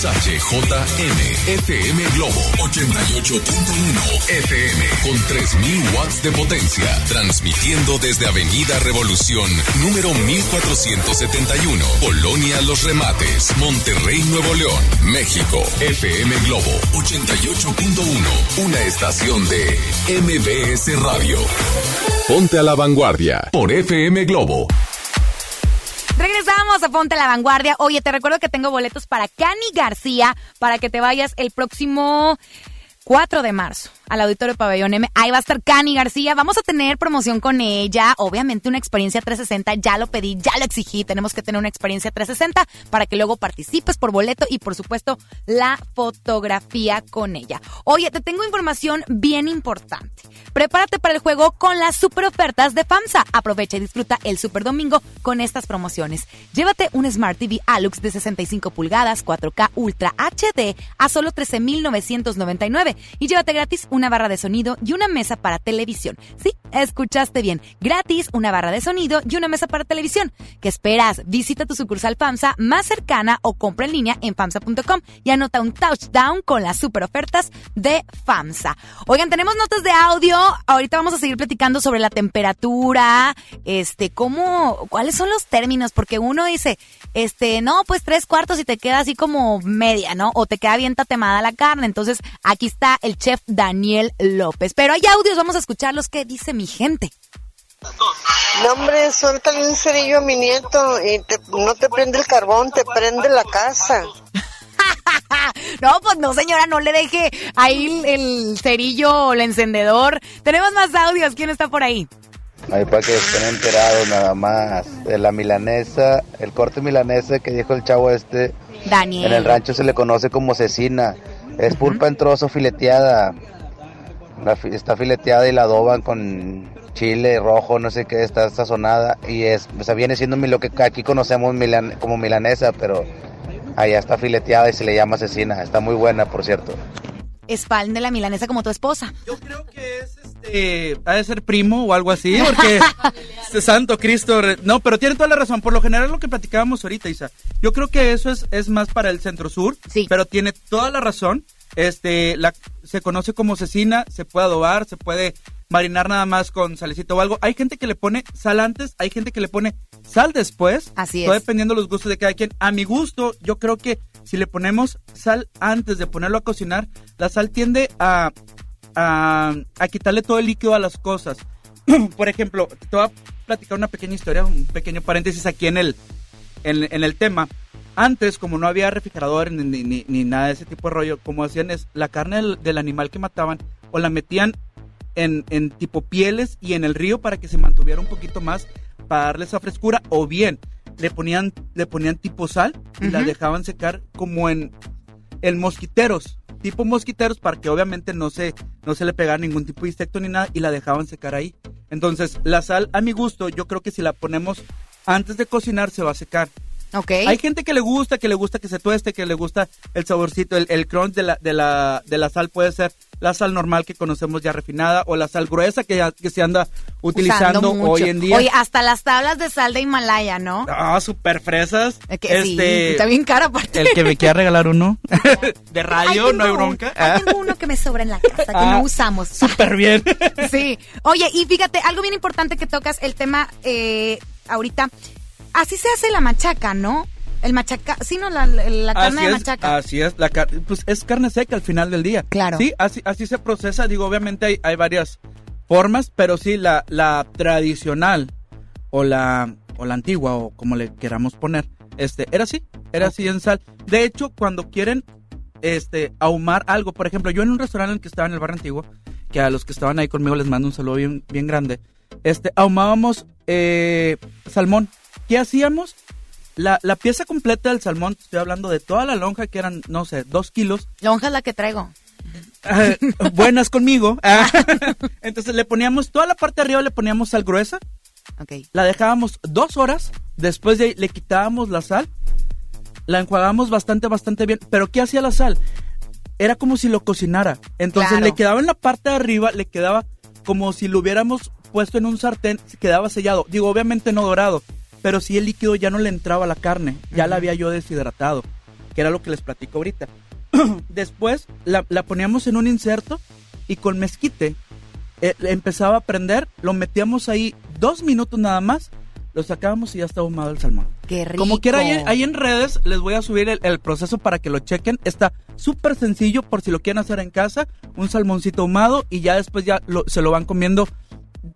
XHJM, FM Globo, 88.1 FM, con 3.000 watts de potencia, transmitiendo desde Avenida Revolución, número 1471, Colonia Los Remates, Monterrey, Nuevo León, México, FM Globo, 88.1, una estación de MBS Radio. Ponte a la vanguardia por FM Globo. A Ponte la Vanguardia. Oye, te recuerdo que tengo boletos para Cani García para que te vayas el próximo 4 de marzo al Auditorio Pabellón M. Ahí va a estar Cani García. Vamos a tener promoción con ella. Obviamente una experiencia 360. Ya lo pedí, ya lo exigí. Tenemos que tener una experiencia 360 para que luego participes por boleto y por supuesto la fotografía con ella. Oye, te tengo información bien importante. Prepárate para el juego con las super ofertas de FAMSA. Aprovecha y disfruta el Super Domingo con estas promociones. Llévate un Smart TV Alux de 65 pulgadas, 4K Ultra HD a solo 13,999 y llévate gratis una barra de sonido y una mesa para televisión. Sí, escuchaste bien. Gratis una barra de sonido y una mesa para televisión. ¿Qué esperas? Visita tu sucursal FAMSA más cercana o compra en línea en FAMSA.com y anota un touchdown con las super ofertas de FAMSA. Oigan, tenemos notas de audio. Ahorita vamos a seguir platicando sobre la temperatura, este, cómo, cuáles son los términos, porque uno dice, este, no, pues tres cuartos y te queda así como media, ¿no? O te queda bien tatemada la carne. Entonces, aquí está el chef Daniel López. Pero hay audios, vamos a escuchar los que dice mi gente. No, hombre, suéltale un cerillo a mi nieto y te- no te prende el carbón, te prende la casa. No, pues no, señora, no le deje ahí el, el cerillo o el encendedor. Tenemos más audios. ¿Quién está por ahí? Ahí para que estén enterados nada más. De la milanesa, el corte milanesa que dijo el chavo este. Daniel. En el rancho se le conoce como cecina. Es pulpa en trozo fileteada. La está fileteada y la adoban con chile rojo, no sé qué, está sazonada. Y es, o sea, viene siendo lo que aquí conocemos milan- como milanesa, pero allá está fileteada y se le llama cecina. Está muy buena, por cierto. Es fan de la milanesa como tu esposa. Eh, ha de ser primo o algo así, porque este Santo Cristo. No, pero tiene toda la razón. Por lo general, lo que platicábamos ahorita, Isa. Yo creo que eso es, es más para el centro sur. Sí. Pero tiene toda la razón. Este, la, se conoce como cecina, se puede adobar, se puede marinar nada más con salecito o algo. Hay gente que le pone sal antes, hay gente que le pone sal después. Así Todo es. dependiendo de los gustos de cada quien. A mi gusto, yo creo que si le ponemos sal antes de ponerlo a cocinar, la sal tiende a a, a quitarle todo el líquido a las cosas. Por ejemplo, te voy a platicar una pequeña historia, un pequeño paréntesis aquí en el, en, en el tema. Antes, como no había refrigerador ni, ni- ni- nada de ese tipo de rollo, como hacían es la carne del, del animal que mataban o la metían en, en tipo pieles y en el río para que se mantuviera un poquito más para darle esa frescura o bien le ponían le ponían tipo sal y la dejaban secar como en en mosquiteros tipo mosquiteros para que obviamente no se no se le pegara ningún tipo de insecto ni nada y la dejaban secar ahí. Entonces la sal a mi gusto yo creo que si la ponemos antes de cocinar se va a secar Ok. hay gente que le gusta, que le gusta que se tueste, que le gusta el saborcito, el, el crunch de la, de, la, de la sal puede ser la sal normal que conocemos ya refinada o la sal gruesa que, ya- que se anda utilizando hoy en día. Oye, hasta las tablas de sal de Himalaya, ¿no? Ah, super fresas. Que sí, Este, está bien cara aparte. El que me quiera regalar uno de radio, no hay bronca. un- ay, tengo uno que me sobra en la casa, que Ah. no usamos. Súper bien. Sí. Oye, y fíjate, algo bien importante que tocas, el tema eh, ahorita. Así se hace la machaca, ¿no? El machaca, sí, no, la, la carne así de es, machaca. Así es, la car- pues es carne seca al final del día. Claro. Sí, así, así se procesa. Digo, obviamente hay, hay varias formas, pero sí, la, la tradicional o la, o la antigua, o como le queramos poner, este, era así, era así en sal. De hecho, cuando quieren este, ahumar algo, por ejemplo, yo en un restaurante en el que estaba en el barrio antiguo, que a los que estaban ahí conmigo les mando un saludo bien, bien grande, este, ahumábamos eh, salmón. ¿Qué hacíamos? La, la pieza completa del salmón, estoy hablando de toda la lonja, que eran, no sé, dos kilos. Lonja es la que traigo. eh, buenas conmigo. Ah, Entonces le poníamos, toda la parte de arriba le poníamos sal gruesa. La dejábamos dos horas. Después de ahí le quitábamos la sal. La enjuagábamos bastante, bastante bien. Pero ¿qué hacía la sal? Era como si lo cocinara. Entonces Claro. le quedaba en la parte de arriba, le quedaba como si lo hubiéramos puesto en un sartén, quedaba sellado. Digo, obviamente no dorado, pero sí el líquido ya no le entraba a la carne, ya la había yo deshidratado, que era lo que les platico ahorita. Después la, la poníamos en un inserto y con mezquite eh, empezaba a prender, lo metíamos ahí dos minutos nada más, lo sacábamos y ya estaba ahumado el salmón. Qué rico. Como quiera, ahí, ahí en redes les voy a subir el, el proceso para que lo chequen. Está súper sencillo por si lo quieren hacer en casa. Un salmoncito ahumado y ya después ya lo- se lo van comiendo.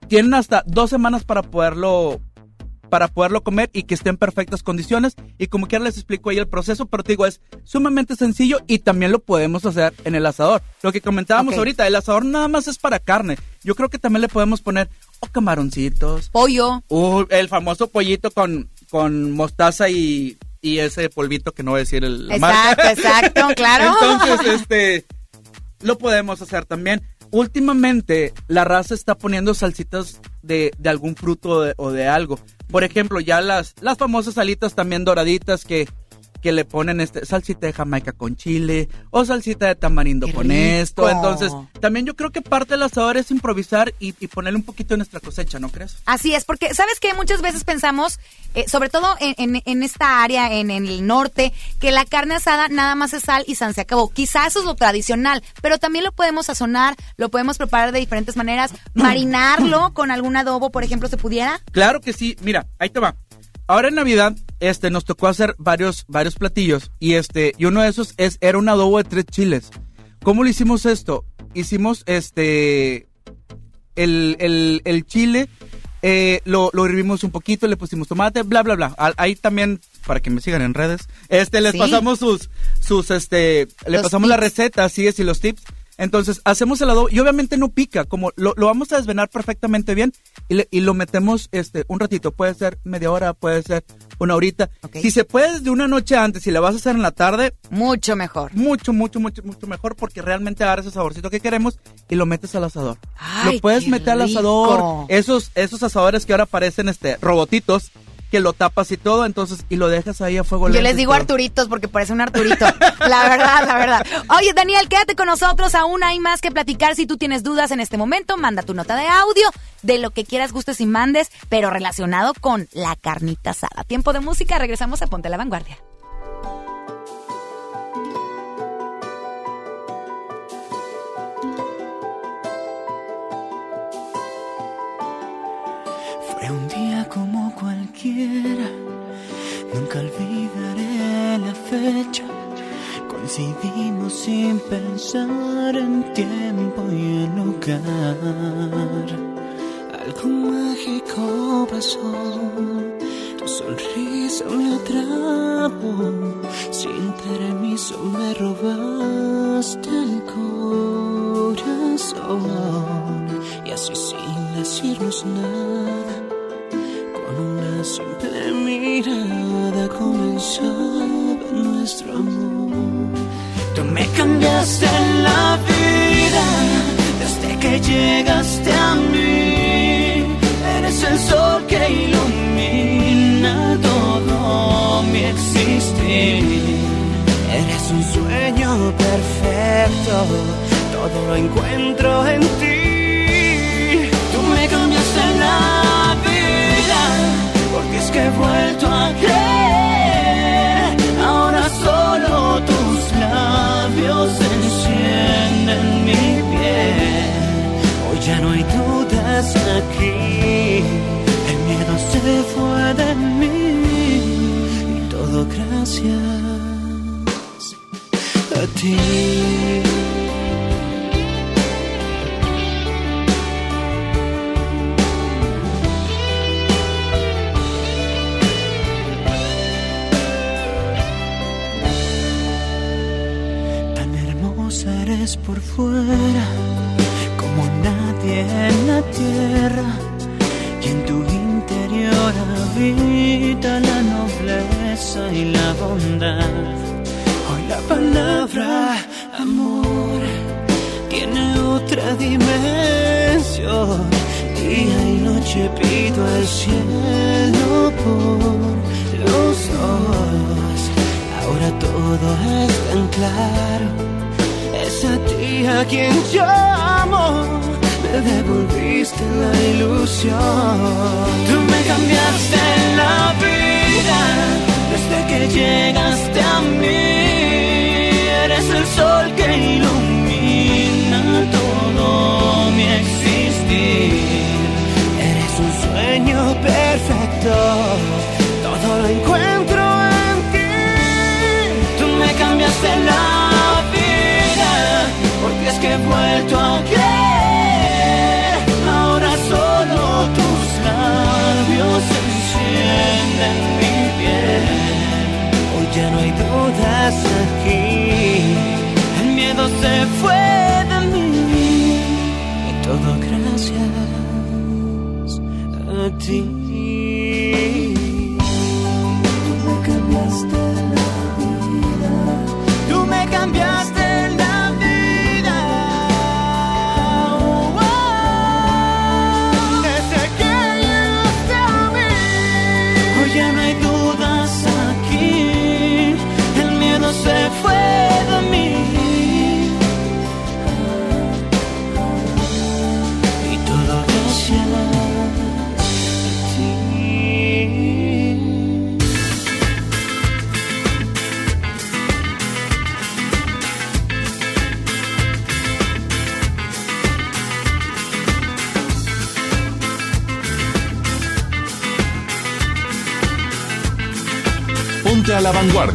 Tienen hasta dos semanas para poderlo para poderlo comer y que esté en perfectas condiciones. Y como quiera les explico ahí el proceso, pero te digo, es sumamente sencillo y también lo podemos hacer en el asador. Lo que comentábamos ahorita, el asador nada más es para carne. Yo creo que también le podemos poner o camaroncitos. Pollo. Uh, el famoso pollito con, con mostaza y, y ese polvito que no voy a decir el Exacto, marca. exacto, claro. Entonces, este, lo podemos hacer también. Últimamente, la raza está poniendo salsitas de, de algún fruto o de, algo. Por ejemplo, ya las, las famosas salitas también doraditas que, que le ponen este, salsita de Jamaica con chile o salsita de tamarindo con esto. Entonces, también yo creo que parte del asador es improvisar y, y ponerle un poquito de nuestra cosecha, ¿no crees? Así es, porque sabes que muchas veces pensamos, eh, sobre todo en, en- en esta área, en, en el norte, que la carne asada nada más es sal y san se acabó. Quizá eso es lo tradicional, pero también lo podemos sazonar, lo podemos preparar de diferentes maneras, marinarlo con algún adobo, por ejemplo, se pudiera. Claro que sí, mira, ahí te va. Ahora en Navidad, este, nos tocó hacer varios, varios platillos y este, y uno de esos es, era un adobo de tres chiles. ¿Cómo lo hicimos esto? Hicimos este, el, el, el chile, eh, lo, lo hervimos un poquito, le pusimos tomate, bla, bla, bla. Ahí también, para que me sigan en redes, este, les Sí. pasamos sus, sus, este, le Los pasamos la receta, así es, y los tips. Entonces, hacemos el adobo y obviamente no pica, como lo, lo vamos a desvenar perfectamente bien y, le- y lo metemos este un ratito, puede ser media hora, puede ser una horita. Si se puede desde una noche antes, si la vas a hacer en la tarde, mucho mejor. Mucho, mucho, mucho, mucho mejor porque realmente agarra ese saborcito que queremos y lo metes al asador. Ay, lo puedes meter al asador, esos esos asadores que ahora parecen este robotitos que lo tapas y todo, entonces y lo dejas ahí a fuego Yo lento les y digo. Arturitos porque parece un Arturito. La verdad, la verdad. Oye, Daniel, quédate con nosotros. Aún hay más que platicar. Si tú tienes dudas en este momento, manda tu nota de audio de lo que quieras, gustes y mandes, pero relacionado con la carnita asada. Tiempo de música. Regresamos a Ponte a la Vanguardia. Nunca olvidaré la fecha. Coincidimos sin pensar en tiempo y en lugar. Algo mágico pasó, tu sonrisa me atrapó. Sin permiso me robaste el corazón. Y así sin decirnos nada, con una simple mirada comenzaba nuestro amor. Tú me cambiaste la vida desde que llegaste a mí. Eres el sol que ilumina todo mi existir. Eres un sueño perfecto, todo lo encuentro en ti. Que he vuelto a creer. Ahora solo tus labios encienden mi piel. Hoy ya no hay dudas aquí, el miedo se fue de mí y todo gracias a ti. Eres por fuera, como nadie en la tierra, y en tu interior habita la nobleza y la bondad. Hoy la palabra amor tiene otra dimensión. Día y noche pido al cielo por los dos. Ahora todo es tan claro. A ti a quien llamo. Me devolviste la ilusión. Tú me cambiaste la vida desde que llegaste a mí. Eres el sol que ilumina todo mi existir. Eres un sueño perfecto, todo lo encuentro en ti. Tú me cambiaste la vida, he vuelto a creer. Ahora solo tus labios encienden mi piel. Hoy ya no hay dudas aquí, el miedo se fue de mí y todo gracias a ti.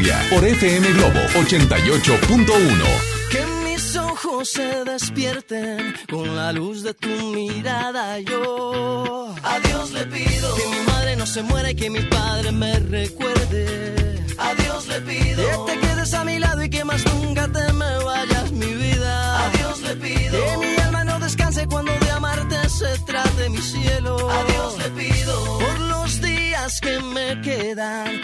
A la vanguardia por FM Globo 88.1. Que mis ojos se despierten con la luz de tu mirada. Yo a Dios le pido que mi madre no se muera y que mi padre me recuerde. A Dios le pido que te quedes a mi lado y que más nunca te me vayas, mi vida. A Dios le pido que mi alma no descanse cuando de amarte se trate mi cielo. A Dios le pido por los días que me quedan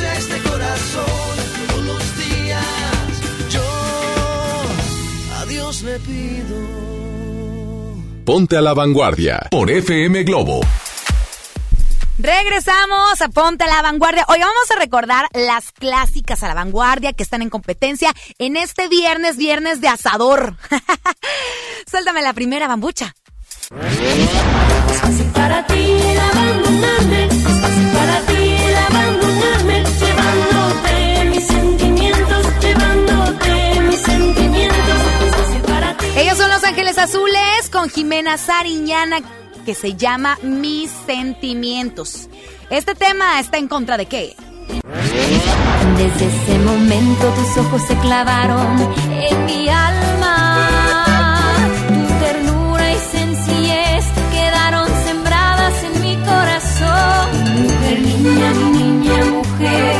este corazón. Todos los días yo a Dios le pido. Ponte a la vanguardia por FM Globo. Regresamos a Ponte a la Vanguardia. Hoy vamos a recordar las clásicas a la vanguardia que están en competencia en este viernes, viernes de asador. Suéltame la primera bambucha. Es fácil para ti para ti Azules con Jimena Sariñana que se llama Mis Sentimientos. Este tema está en contra de qué? Desde ese momento tus ojos se clavaron en mi alma. Tu ternura y sencillez quedaron sembradas en mi corazón. Mujer, niña, niña, mujer.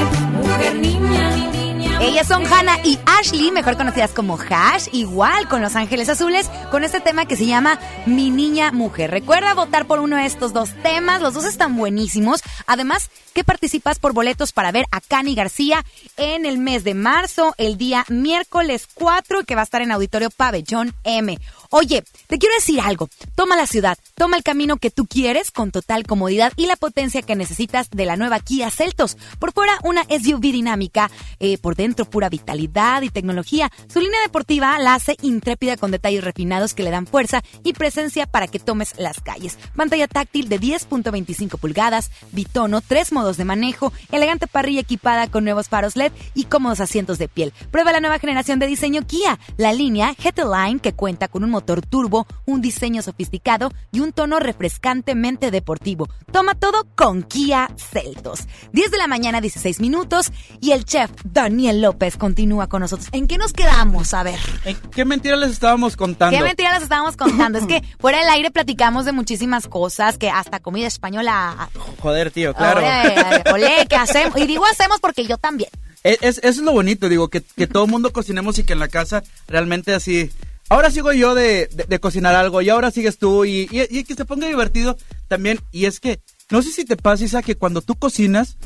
Son Hannah y Ashley, mejor conocidas como Hash, igual con Los Ángeles Azules, con este tema que se llama Mi Niña Mujer. Recuerda votar por uno de estos dos temas, los dos están buenísimos. Además, que participas por boletos para ver a Cani García en el mes de marzo, el día miércoles 4, que va a estar en Auditorio Pabellón M. Oye, te quiero decir algo. Toma la ciudad, toma el camino que tú quieres con total comodidad y la potencia que necesitas de la nueva Kia Celtos. Por fuera, una SUV dinámica, eh, por dentro, pura vitalidad y tecnología. Su línea deportiva la hace intrépida con detalles refinados que le dan fuerza y presencia para que tomes las calles. Pantalla táctil de 10.25 pulgadas, bitono, tres modos de manejo, elegante parrilla equipada con nuevos faros LED y cómodos asientos de piel. Prueba la nueva generación de diseño Kia, la línea GT-Line que cuenta con un motor turbo, un diseño sofisticado y un tono refrescantemente deportivo. Toma todo con Kia Celtos. 10 de la mañana, 16 minutos y el chef Daniel López continúa con nosotros. ¿En qué nos quedamos? A ver. ¿En ¿Qué mentira les estábamos contando? ¿Qué mentira les estábamos contando? es que fuera del aire platicamos de muchísimas cosas, que hasta comida española. Joder, tío, claro. Olé, olé, ¿qué hacemos? Y digo hacemos porque yo también. Es, es- eso es lo bonito, digo, que, que todo el mundo cocinemos y que en la casa realmente así... Ahora sigo yo de, de- cocinar algo y ahora sigues tú y, y- y que se ponga divertido también. Y es que, no sé si te pasa, Isa, que cuando tú cocinas,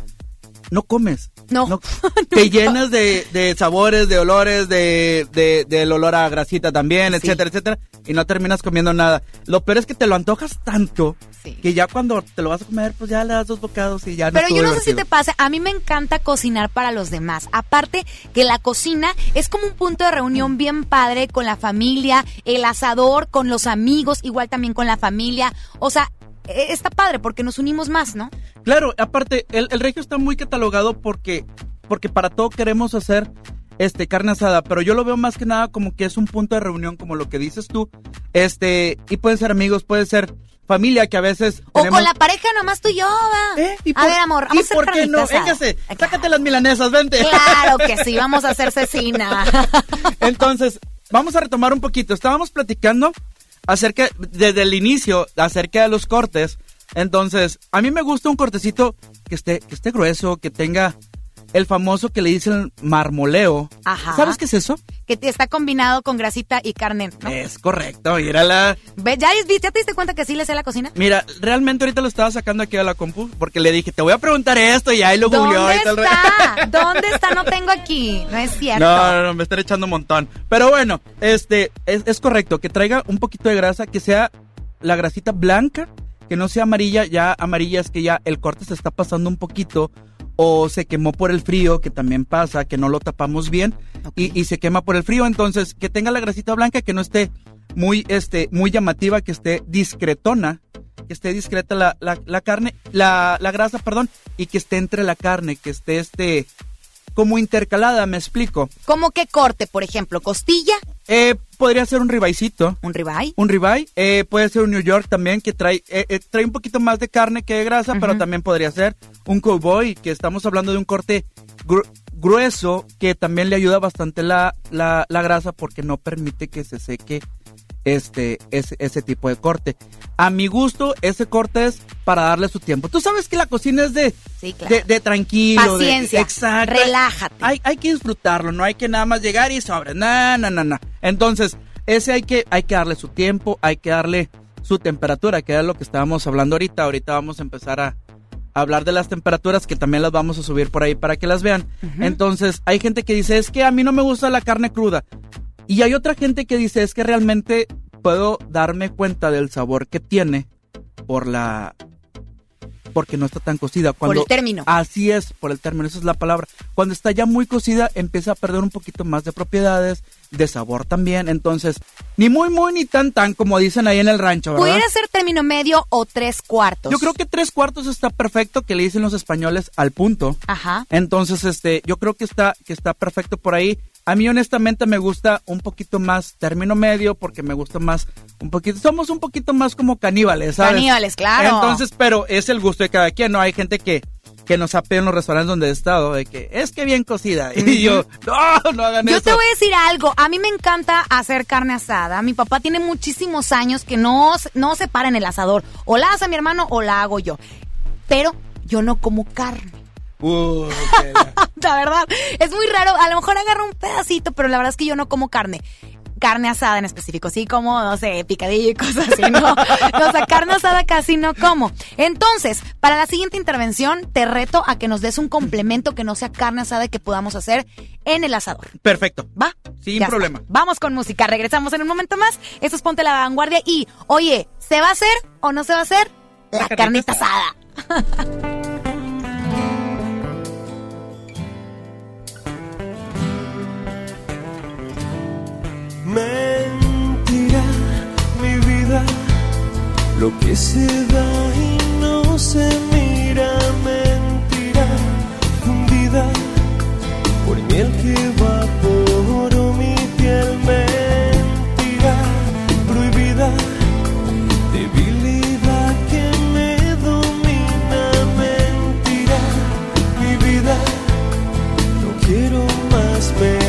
no comes. No. te llenas de, de sabores, de olores, de, de- del olor a grasita también, etcétera, etcétera, y no terminas comiendo nada. Lo peor es que te lo antojas tanto que ya cuando te lo vas a comer, pues ya le das dos bocados y ya no Pero yo no sé si te pasa, a mí me encanta cocinar para los demás. Aparte que la cocina es como un punto de reunión bien padre con la familia, el asador, con los amigos, igual también con la familia. O sea, está padre porque nos unimos más, ¿no? Claro, aparte, el, el regio está muy catalogado porque, porque para todo queremos hacer este carne asada, pero yo lo veo más que nada como que es un punto de reunión, como lo que dices tú. Este, y pueden ser amigos, puede ser familia que a veces. O tenemos- con la pareja nomás tú y yo, va. ¿Y a ver, amor, ¿Y vamos a hacer por qué no? sácate las milanesas, vente. Claro que sí, vamos a hacer cecina. Entonces, vamos a retomar un poquito. Estábamos platicando acerca, desde el inicio, acerca de los cortes. Entonces, a mí me gusta un cortecito que esté, que esté grueso, que tenga el famoso que le dicen marmoleo. Ajá. ¿Sabes qué es eso? Que está combinado con grasita y carne, ¿no? Es correcto, mírala. Ve, ¿Ya, ¿Ya te diste cuenta que sí le sé la cocina? Mira, realmente ahorita lo estaba sacando aquí a la compu porque le dije, te voy a preguntar esto y ahí lo googleó. ¿Dónde y tal. está? ¿Dónde está? No tengo aquí. No es cierto. No, no, no, me están echando un montón. Pero bueno, este, es, es correcto, que traiga un poquito de grasa, que sea la grasita blanca, que no sea amarilla, ya amarilla es que ya el corte se está pasando un poquito o se quemó por el frío, que también pasa, que no lo tapamos bien y, y se quema por el frío, entonces que tenga la grasita blanca, que no esté muy, este, muy llamativa, que esté discretona, que esté discreta la, la, la carne, la, la grasa, perdón, y que esté entre la carne, que esté este, como intercalada, me explico. ¿Cómo qué corte, por ejemplo? ¿Costilla? Eh, podría ser un ribaicito. ¿Un ribeye? Un ribeye. Eh, puede ser un New York también, que trae, eh, eh, trae un poquito más de carne que de grasa, pero también podría ser un cowboy, que estamos hablando de un corte gru- grueso, que también le ayuda bastante la, la, la grasa porque no permite que se seque este, ese, ese tipo de corte. A mi gusto, ese corte es para darle su tiempo. Tú sabes que la cocina es de, Sí, claro. de, de tranquilo. de- Paciencia. exacto. Relájate. Hay, hay que disfrutarlo, no hay que nada más llegar y sobre. No, no, no, no. Entonces, ese hay que, hay que darle su tiempo, hay que darle su temperatura, que era lo que estábamos hablando ahorita. Ahorita vamos a empezar a, a hablar de las temperaturas, que también las vamos a subir por ahí para que las vean. Entonces, hay gente que dice, es que a mí no me gusta la carne cruda. Y hay otra gente que dice, es que realmente puedo darme cuenta del sabor que tiene por la... Porque no está tan cocida. Cuando, el término. Así es, por el término, esa es la palabra. Cuando está ya muy cocida, empieza a perder un poquito más de propiedades, de sabor también. Entonces, ni muy, muy, ni tan, tan, como dicen ahí en el rancho, ¿verdad? ¿Pudiera ser término medio o tres cuartos? Yo creo que tres cuartos está perfecto, que le dicen los españoles al punto. Ajá. Entonces, este, yo creo que está, que está perfecto por ahí. A mí honestamente me gusta un poquito más término medio porque me gusta más un poquito, somos un poquito más como caníbales, ¿sabes? Caníbales, claro. Entonces, pero es el gusto de cada quien, ¿no? Hay gente que, que nos pedido en los restaurantes donde he estado de que es que bien cocida. Y yo, no, no hagan Yo eso. te voy a decir algo. A mí me encanta hacer carne asada. Mi papá tiene muchísimos años que no, se- no se para en el asador. O la hace mi hermano o la hago yo. Pero yo no como carne. Uh, La verdad, es muy raro. A lo mejor agarro un pedacito, pero la verdad es que yo no como carne. Carne asada en específico, sí como, no sé, picadillo y cosas así, ¿no? o sea, carne asada casi no como. Entonces, para la siguiente intervención, te reto a que nos des un complemento que no sea carne asada y que podamos hacer en el asador. Perfecto. ¿Va? Sin Ya está. problema. Vamos con música. Regresamos en un momento más. Esto es Ponte la Vanguardia. Y, oye, ¿se va a hacer o no se va a hacer? La, carnita asada. Mentira, mi vida, lo que se da y no se mira, mentira, fundida por miel que evaporó mi piel, mentira, prohibida, debilidad que me domina, mentira, mi vida, no quiero más mentir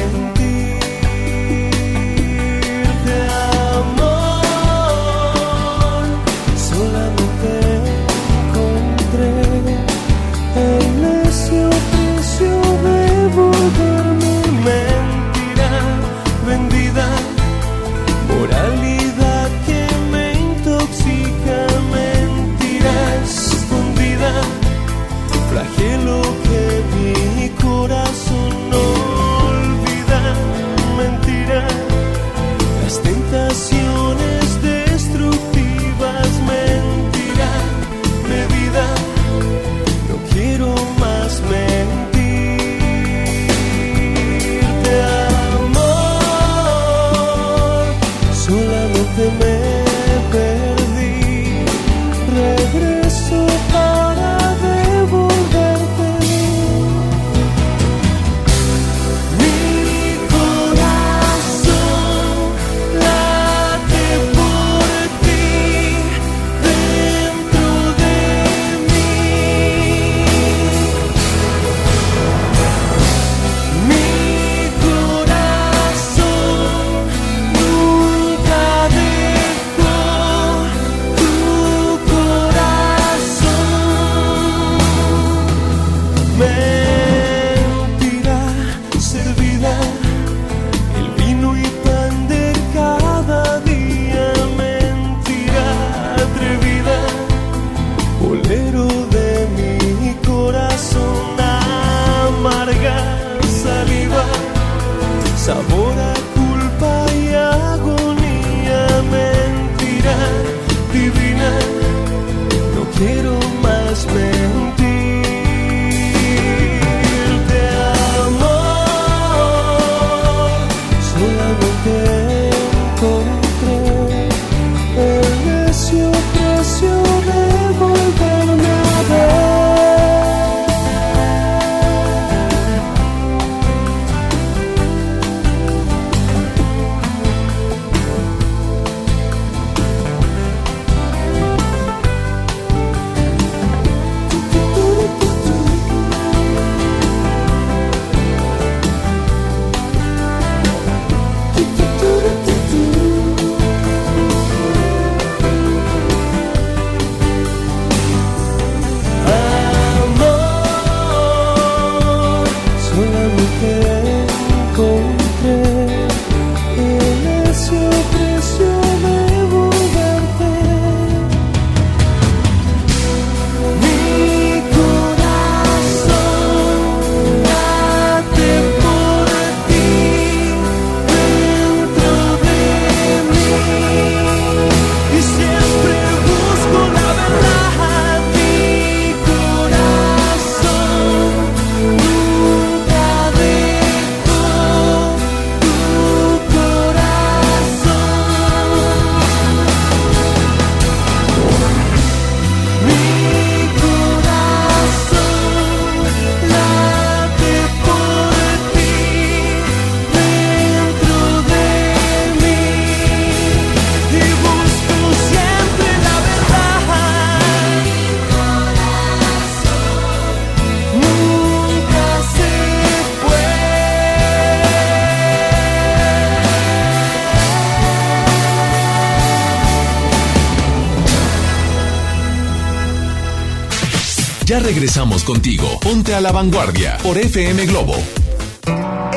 regresamos contigo. Ponte a la vanguardia por FM Globo.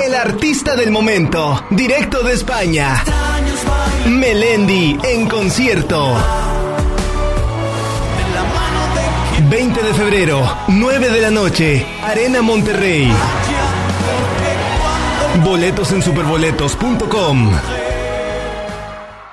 El artista del momento, directo de España. Melendi en concierto. 20 de febrero, 9 de la noche, Arena Monterrey. Boletos en superboletos.com.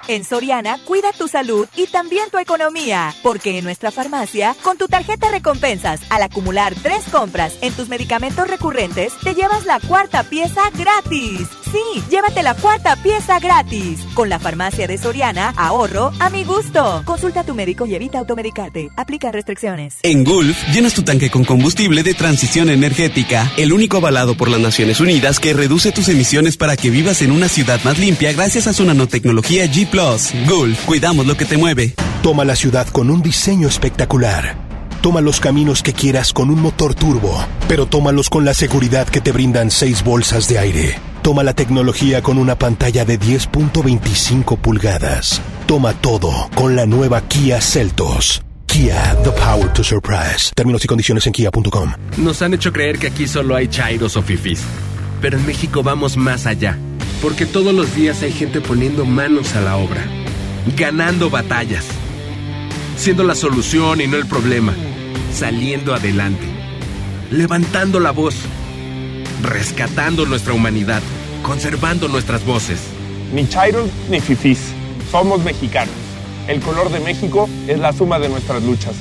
En Soriana, cuida tu salud y también tu economía, porque en nuestra farmacia, con tu tarjeta recompensas, al acumular tres compras en tus medicamentos recurrentes, te llevas la cuarta pieza gratis. Sí, llévate la cuarta pieza gratis. Con la farmacia de Soriana, ahorro a mi gusto. Consulta a tu médico y evita automedicarte. Aplica restricciones. En Gulf, llenas tu tanque con combustible de transición energética, el único avalado por las Naciones Unidas que reduce tus emisiones para que vivas en una ciudad más limpia gracias a su nanotecnología G ⁇ Gulf, cuidamos lo que te mueve. Toma la ciudad con un diseño espectacular. Toma los caminos que quieras con un motor turbo, pero tómalos con la seguridad que te brindan seis bolsas de aire. Toma la tecnología con una pantalla de 10.25 pulgadas. Toma todo con la nueva Kia Celtos. Kia, the power to surprise. Términos y condiciones en kia.com. Nos han hecho creer que aquí solo hay chairos o fifis. Pero en México vamos más allá. Porque todos los días hay gente poniendo manos a la obra. Ganando batallas. Siendo la solución y no el problema. Saliendo adelante. Levantando la voz. Rescatando nuestra humanidad. Conservando nuestras voces. Ni chairos ni fifís. Somos mexicanos. El color de México es la suma de nuestras luchas.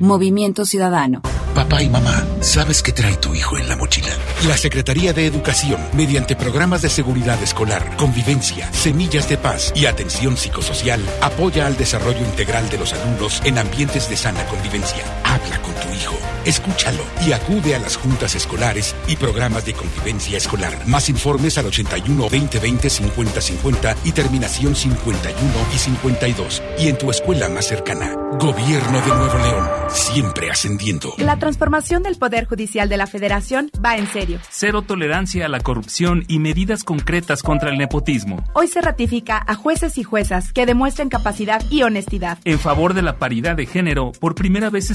Movimiento Ciudadano. Papá y mamá, ¿sabes qué trae tu hijo en la mochila? La Secretaría de Educación, mediante programas de seguridad escolar, convivencia, semillas de paz y atención psicosocial, apoya al desarrollo integral de los alumnos en ambientes de sana convivencia. Habla con tu hijo, escúchalo y acude a las juntas escolares y programas de convivencia escolar. Más informes al 81 2020 50 50 y terminación 51 y 52. Y en tu escuela más cercana. Gobierno de Nuevo León, siempre ascendiendo. La transformación del Poder Judicial de la Federación va en serio. Cero tolerancia a la corrupción y medidas concretas contra el nepotismo. Hoy se ratifica a jueces y juezas que demuestren capacidad y honestidad. En favor de la paridad de género, por primera vez se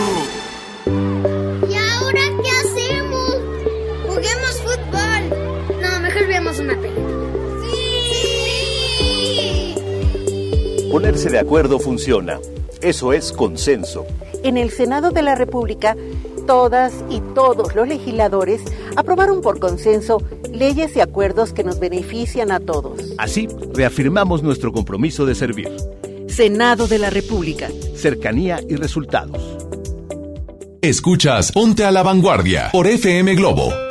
Ponerse de acuerdo funciona. Eso es consenso. En el Senado de la República, todas y todos los legisladores aprobaron por consenso leyes y acuerdos que nos benefician a todos. Así, reafirmamos nuestro compromiso de servir. Senado de la República. Cercanía y resultados. Escuchas Ponte a la Vanguardia por FM Globo.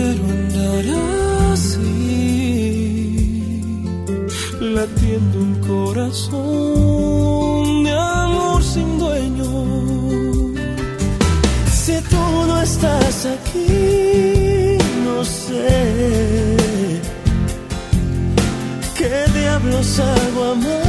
Quiero andar así, latiendo un corazón de amor sin dueño. Si tú no estás aquí, no sé qué diablos hago amándote.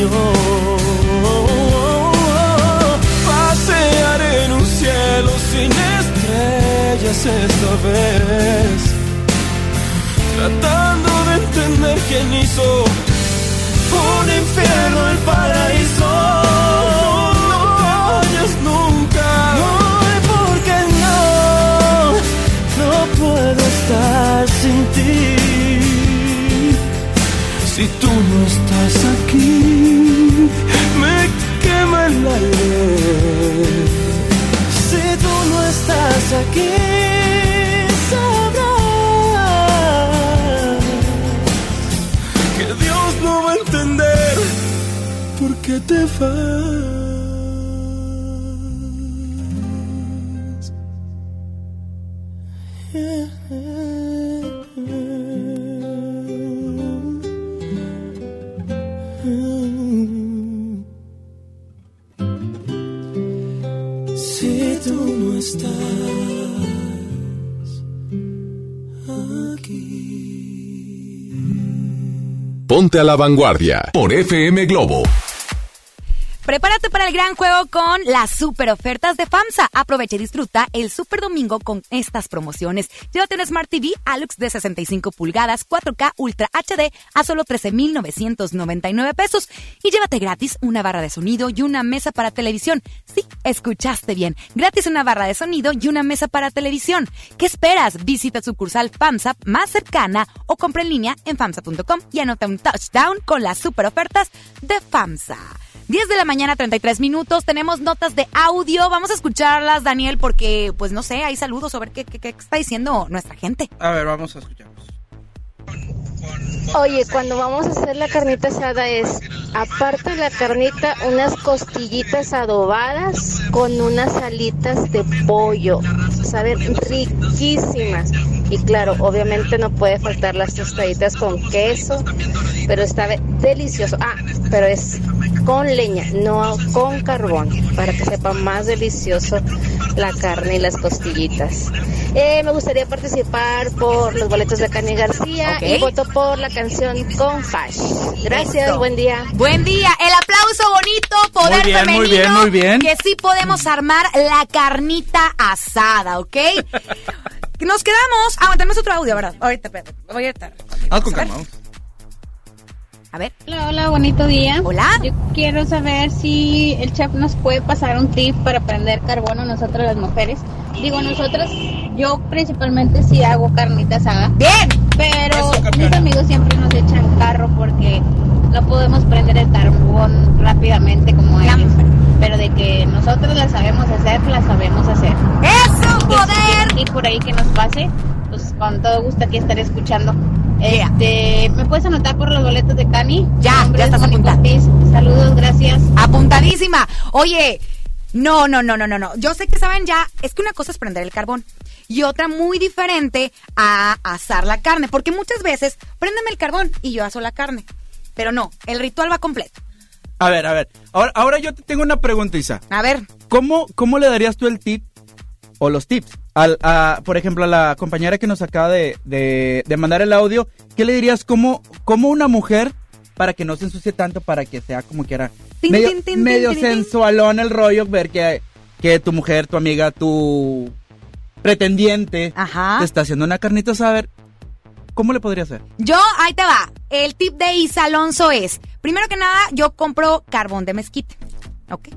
Pequeño. Pasearé en un cielo sin estrellas esta vez. Tratando de entender quién hizo un infierno el paraíso. No nunca. No, porque no, no puedo estar sin ti. Si tú no estás aquí, el. Si tú no estás aquí, sabrás que Dios no va a entender por qué te vas. Ponte a la vanguardia por FM Globo. Prepárate para el gran juego con las super ofertas de FAMSA. Aprovecha y disfruta el super domingo con estas promociones. Llévate un Smart TV Alux de 65 pulgadas 4K Ultra HD a solo 13,999 pesos. Y llévate gratis una barra de sonido y una mesa para televisión. Sí, escuchaste bien. Gratis una barra de sonido y una mesa para televisión. ¿Qué esperas? Visita sucursal FAMSA más cercana o compra en línea en FAMSA.com y anota un touchdown con las super ofertas de FAMSA. 10 de la mañana, 33 minutos. Tenemos notas de audio. Vamos a escucharlas, Daniel, porque, pues no sé, hay saludos sobre qué, qué, qué está diciendo nuestra gente. A ver, vamos a escucharlos. Oye, cuando vamos a hacer la carnita asada es, aparte de la carnita, unas costillitas adobadas con unas alitas de pollo. Saben riquísimas. Y claro, obviamente no puede faltar las tostaditas con queso, pero está delicioso. Ah, pero es con leña, no con carbón, para que sepa más delicioso la carne y las costillitas. Eh, me gustaría participar por los boletos de Cani García y voto por la canción con Hash. Gracias, Eso. buen día. Buen día, el aplauso bonito, poder Muy bien, femenino. muy bien, muy bien. Que sí podemos armar la carnita asada, ¿ok? Nos quedamos. Ah, tenemos otro audio, ¿verdad? Ahorita, espérate. Ahorita. Ah, con calma. A ver. Hola, hola, bonito día. Hola. Yo quiero saber si el chef nos puede pasar un tip para prender carbono nosotros las mujeres. Digo, nosotros, yo principalmente sí hago carnita asada. Bien. Pero mis amigos siempre nos echan carro porque no podemos prender el carbón rápidamente como ellos. Pero de que nosotros la sabemos hacer, la sabemos hacer. ¡Eso, poder! Y por ahí que nos pase, pues con todo gusto aquí estaré escuchando. Este, ¿Me puedes anotar por los boletos de Cani? Ya, ya estás apuntada. Saludos, gracias. Apuntadísima. Oye, no, no, no, no, no, no. Yo sé que saben ya, es que una cosa es prender el carbón y otra muy diferente a asar la carne, porque muchas veces préndeme el carbón y yo aso la carne. Pero no, el ritual va completo. A ver, a ver. Ahora, ahora yo te tengo una pregunta, Isa. A ver. ¿Cómo, ¿Cómo le darías tú el tip o los tips? Al, a, por ejemplo, a la compañera que nos acaba de, de, de mandar el audio, ¿qué le dirías como, como una mujer para que no se ensucie tanto, para que sea como quiera Tin, medio, sensualón el rollo, ver que, que tu mujer, tu amiga, tu pretendiente te está haciendo una carnita, saber ¿cómo le podría hacer? Yo, ahí te va. El tip de Isa Alonso es, primero que nada, yo compro carbón de mezquite. ¿Ok?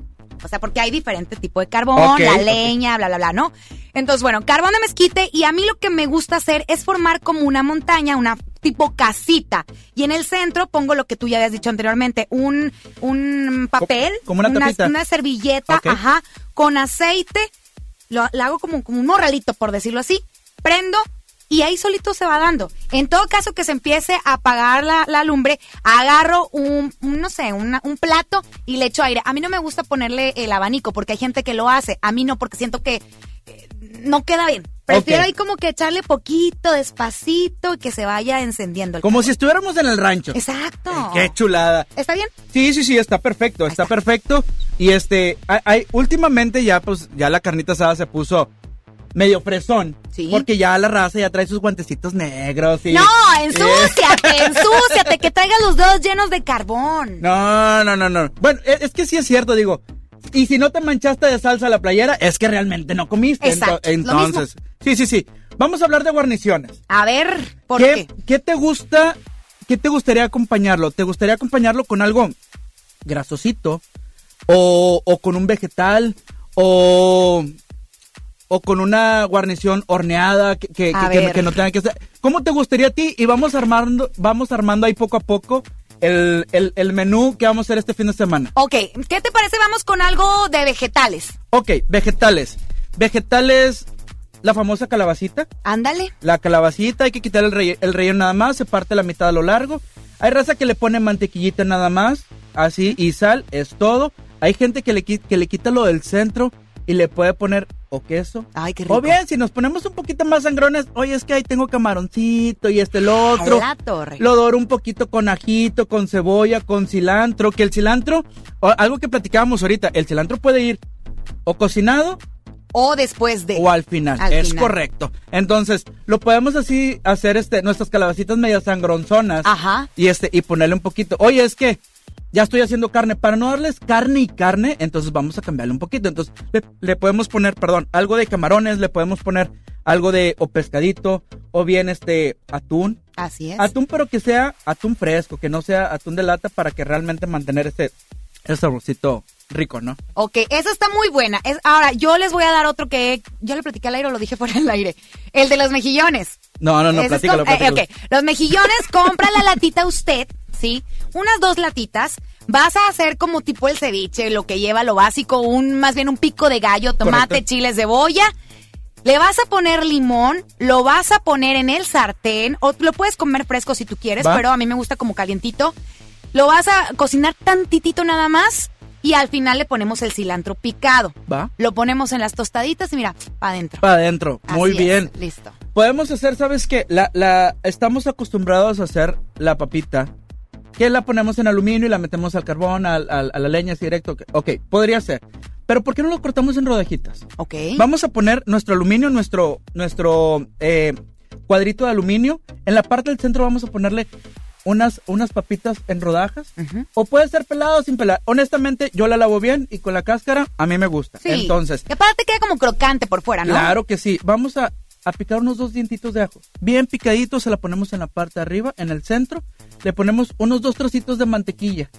O sea, porque hay diferentes tipos de carbón, la leña, bla, bla, bla, ¿no? Entonces, bueno, carbón de mezquite y a mí lo que me gusta hacer es formar como una montaña, una tipo casita. Y en el centro pongo lo que tú ya habías dicho anteriormente, un, un papel, como una servilleta, ajá, con aceite, lo, lo hago como, como un morralito, por decirlo así, prendo y ahí solito se va dando. En todo caso que se empiece a apagar la, la lumbre, agarro un, un, no sé, una- un plato y le echo aire. A mí no me gusta ponerle el abanico porque hay gente que lo hace. A mí no, porque siento que eh, no queda bien. Prefiero ahí como que echarle poquito, despacito y que se vaya encendiendo el Como si estuviéramos en el rancho. Exacto. Qué chulada. ¿Está bien? Sí, sí, sí, está perfecto, está perfecto. Y este, hay, hay- últimamente ya, pues, ya la carnita asada se puso medio fresón. Sí. Porque ya la raza ya trae sus guantecitos negros y... No, Eh, ensúciate, ensúciate, que traiga los dedos llenos de carbón. No, no, no, no. Bueno, e- es que sí es cierto, digo. Y si no te manchaste de salsa la playera, es que realmente no comiste. Exacto, Ento- lo mismo. Entonces, sí, sí, sí. Vamos a hablar de guarniciones. A ver, ¿por ¿Qué, qué? qué te gusta? ¿Qué te gustaría acompañarlo? ¿Te gustaría acompañarlo con algo grasosito? ¿O, o con un vegetal? ¿O, o con una guarnición horneada que, que, no tenga que ser? ¿Cómo te gustaría a ti? Y vamos armando, vamos armando ahí poco a poco el, el, el menú que vamos a hacer este fin de semana. Ok, ¿qué te parece? Vamos con algo de vegetales. Ok, vegetales. Vegetales, la famosa calabacita. Ándale. La calabacita, hay que quitar el, relle- el relleno nada más, se parte la mitad a lo largo. Hay raza que le pone mantequillita nada más, así, y sal, es todo. Hay gente que le, que le quita lo del centro y le puede poner o queso. Ay, qué O bien, si nos ponemos un poquito más sangrones, oye, es que ahí tengo camaroncito y este, lo otro. La torre. Lo doro un poquito con ajito, con cebolla, con cilantro, que el cilantro, algo que platicábamos ahorita, el cilantro puede ir o cocinado O después de. o al final. Al es final. correcto. Entonces, lo podemos así hacer este nuestras calabacitas medio sangronzonas. Ajá. Y este y ponerle un poquito. Oye, es que ya estoy haciendo carne para no darles carne y carne, entonces vamos a cambiarle un poquito. Entonces, le, le podemos poner, perdón, algo de camarones, le podemos poner algo de o pescadito o bien este atún. Así es. Atún, pero que sea atún fresco, que no sea atún de lata para que realmente mantener ese ese saborcito rico, ¿no? Ok, esa está muy buena. Es, ahora, yo les voy a dar otro que yo le platiqué al aire o lo dije fuera del aire. El de los mejillones. No, no, no, platícalo, eh, platícalo. ok, los mejillones, compra la latita usted, ¿sí? Unas dos latitas. Vas a hacer como tipo el ceviche, lo que lleva lo básico, un más bien un pico de gallo, tomate, Correcto. chile, cebolla. Le vas a poner limón, lo vas a poner en el sartén, o lo puedes comer fresco si tú quieres, Va. pero a mí me gusta como calientito. Lo vas a cocinar tantitito nada más y al final le ponemos el cilantro picado. ¿Va? Lo ponemos en las tostaditas y mira, para adentro. Para adentro. Muy Así es, bien. listo. Podemos hacer, ¿sabes qué? La, la, estamos acostumbrados a hacer la papita, que la ponemos en aluminio y la metemos al carbón, al- al- a la leña, así directo. Ok, podría ser. Pero ¿por qué no lo cortamos en rodajitas? Ok. Vamos a poner nuestro aluminio, nuestro, nuestro eh, cuadrito de aluminio. En la parte del centro vamos a ponerle unas, unas papitas en rodajas. O puede ser pelado o sin pelar. Honestamente, yo la lavo bien y con la cáscara a mí me gusta. Sí. Entonces, Que aparte queda como crocante por fuera, ¿no? Claro que sí. Vamos a, a picar unos dos dientitos de ajo. Bien picaditos, se la ponemos en la parte de arriba, en el centro. Le ponemos unos dos trocitos de mantequilla.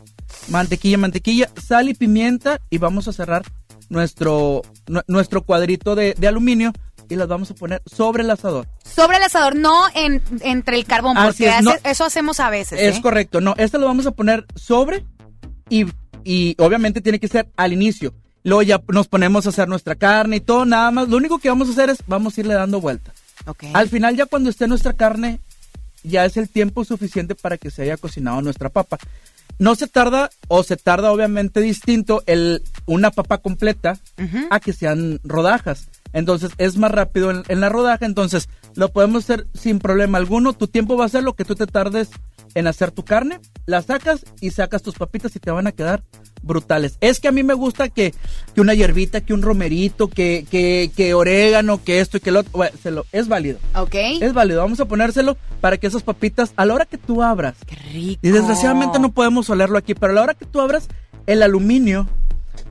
Mantequilla, mantequilla, sal y pimienta. Y vamos a cerrar nuestro, nu- nuestro cuadrito de, de aluminio y las vamos a poner sobre el asador. Sobre el asador, no en, entre el carbón, porque es, no. hace- eso hacemos a veces. Es ¿eh? correcto. No, este lo vamos a poner sobre y, y obviamente tiene que ser al inicio. Luego ya nos ponemos a hacer nuestra carne y todo, nada más. Lo único que vamos a hacer es, vamos a irle dando vuelta. Ok. Al final ya cuando esté nuestra carne, ya es el tiempo suficiente para que se haya cocinado nuestra papa. No se tarda, o se tarda obviamente distinto, el, una papa completa a que sean rodajas. Entonces es más rápido en, en la rodaja, entonces lo podemos hacer sin problema alguno. Tu tiempo va a ser lo que tú te tardes en hacer tu carne, la sacas y sacas tus papitas y te van a quedar brutales. Es que a mí me gusta que, que una hierbita, que un romerito, que, que, que orégano, que esto y que lo otro. Bueno, se lo, es válido. Ok. Es válido, vamos a ponérselo para que esas papitas, a la hora que tú abras, Qué rico. y desgraciadamente no podemos olerlo aquí, pero a la hora que tú abras el aluminio,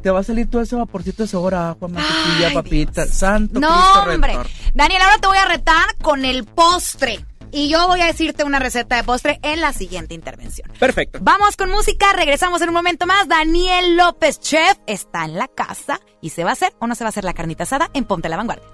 te va a salir todo ese vaporcito de sabor a agua, mantequilla, papita, santo No, Cristo hombre. Daniel, ahora te voy a retar con el postre. Y yo voy a decirte una receta de postre en la siguiente intervención. Perfecto. Vamos con música, regresamos en un momento más. Daniel López Chef está en la casa y se va a hacer o no se va a hacer la carnita asada en Ponte la Vanguardia.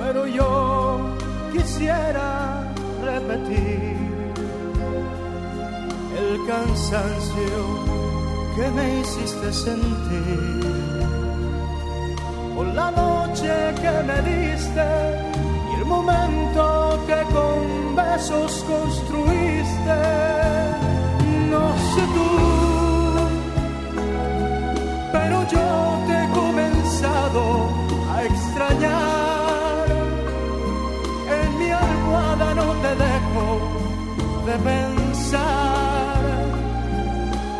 pero yo quisiera repetir el cansancio que me hiciste sentir por la noche que me diste y el momento que con besos construiste. No sé tú, pero yo te he comenzado de pensar.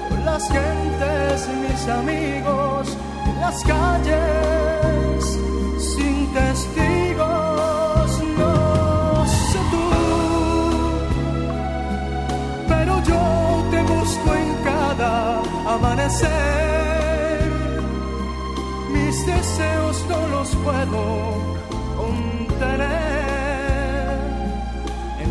Con las gentes, mis amigos, en las calles, sin testigos, no sé tú. Pero yo te busco en cada amanecer. Mis deseos no los puedo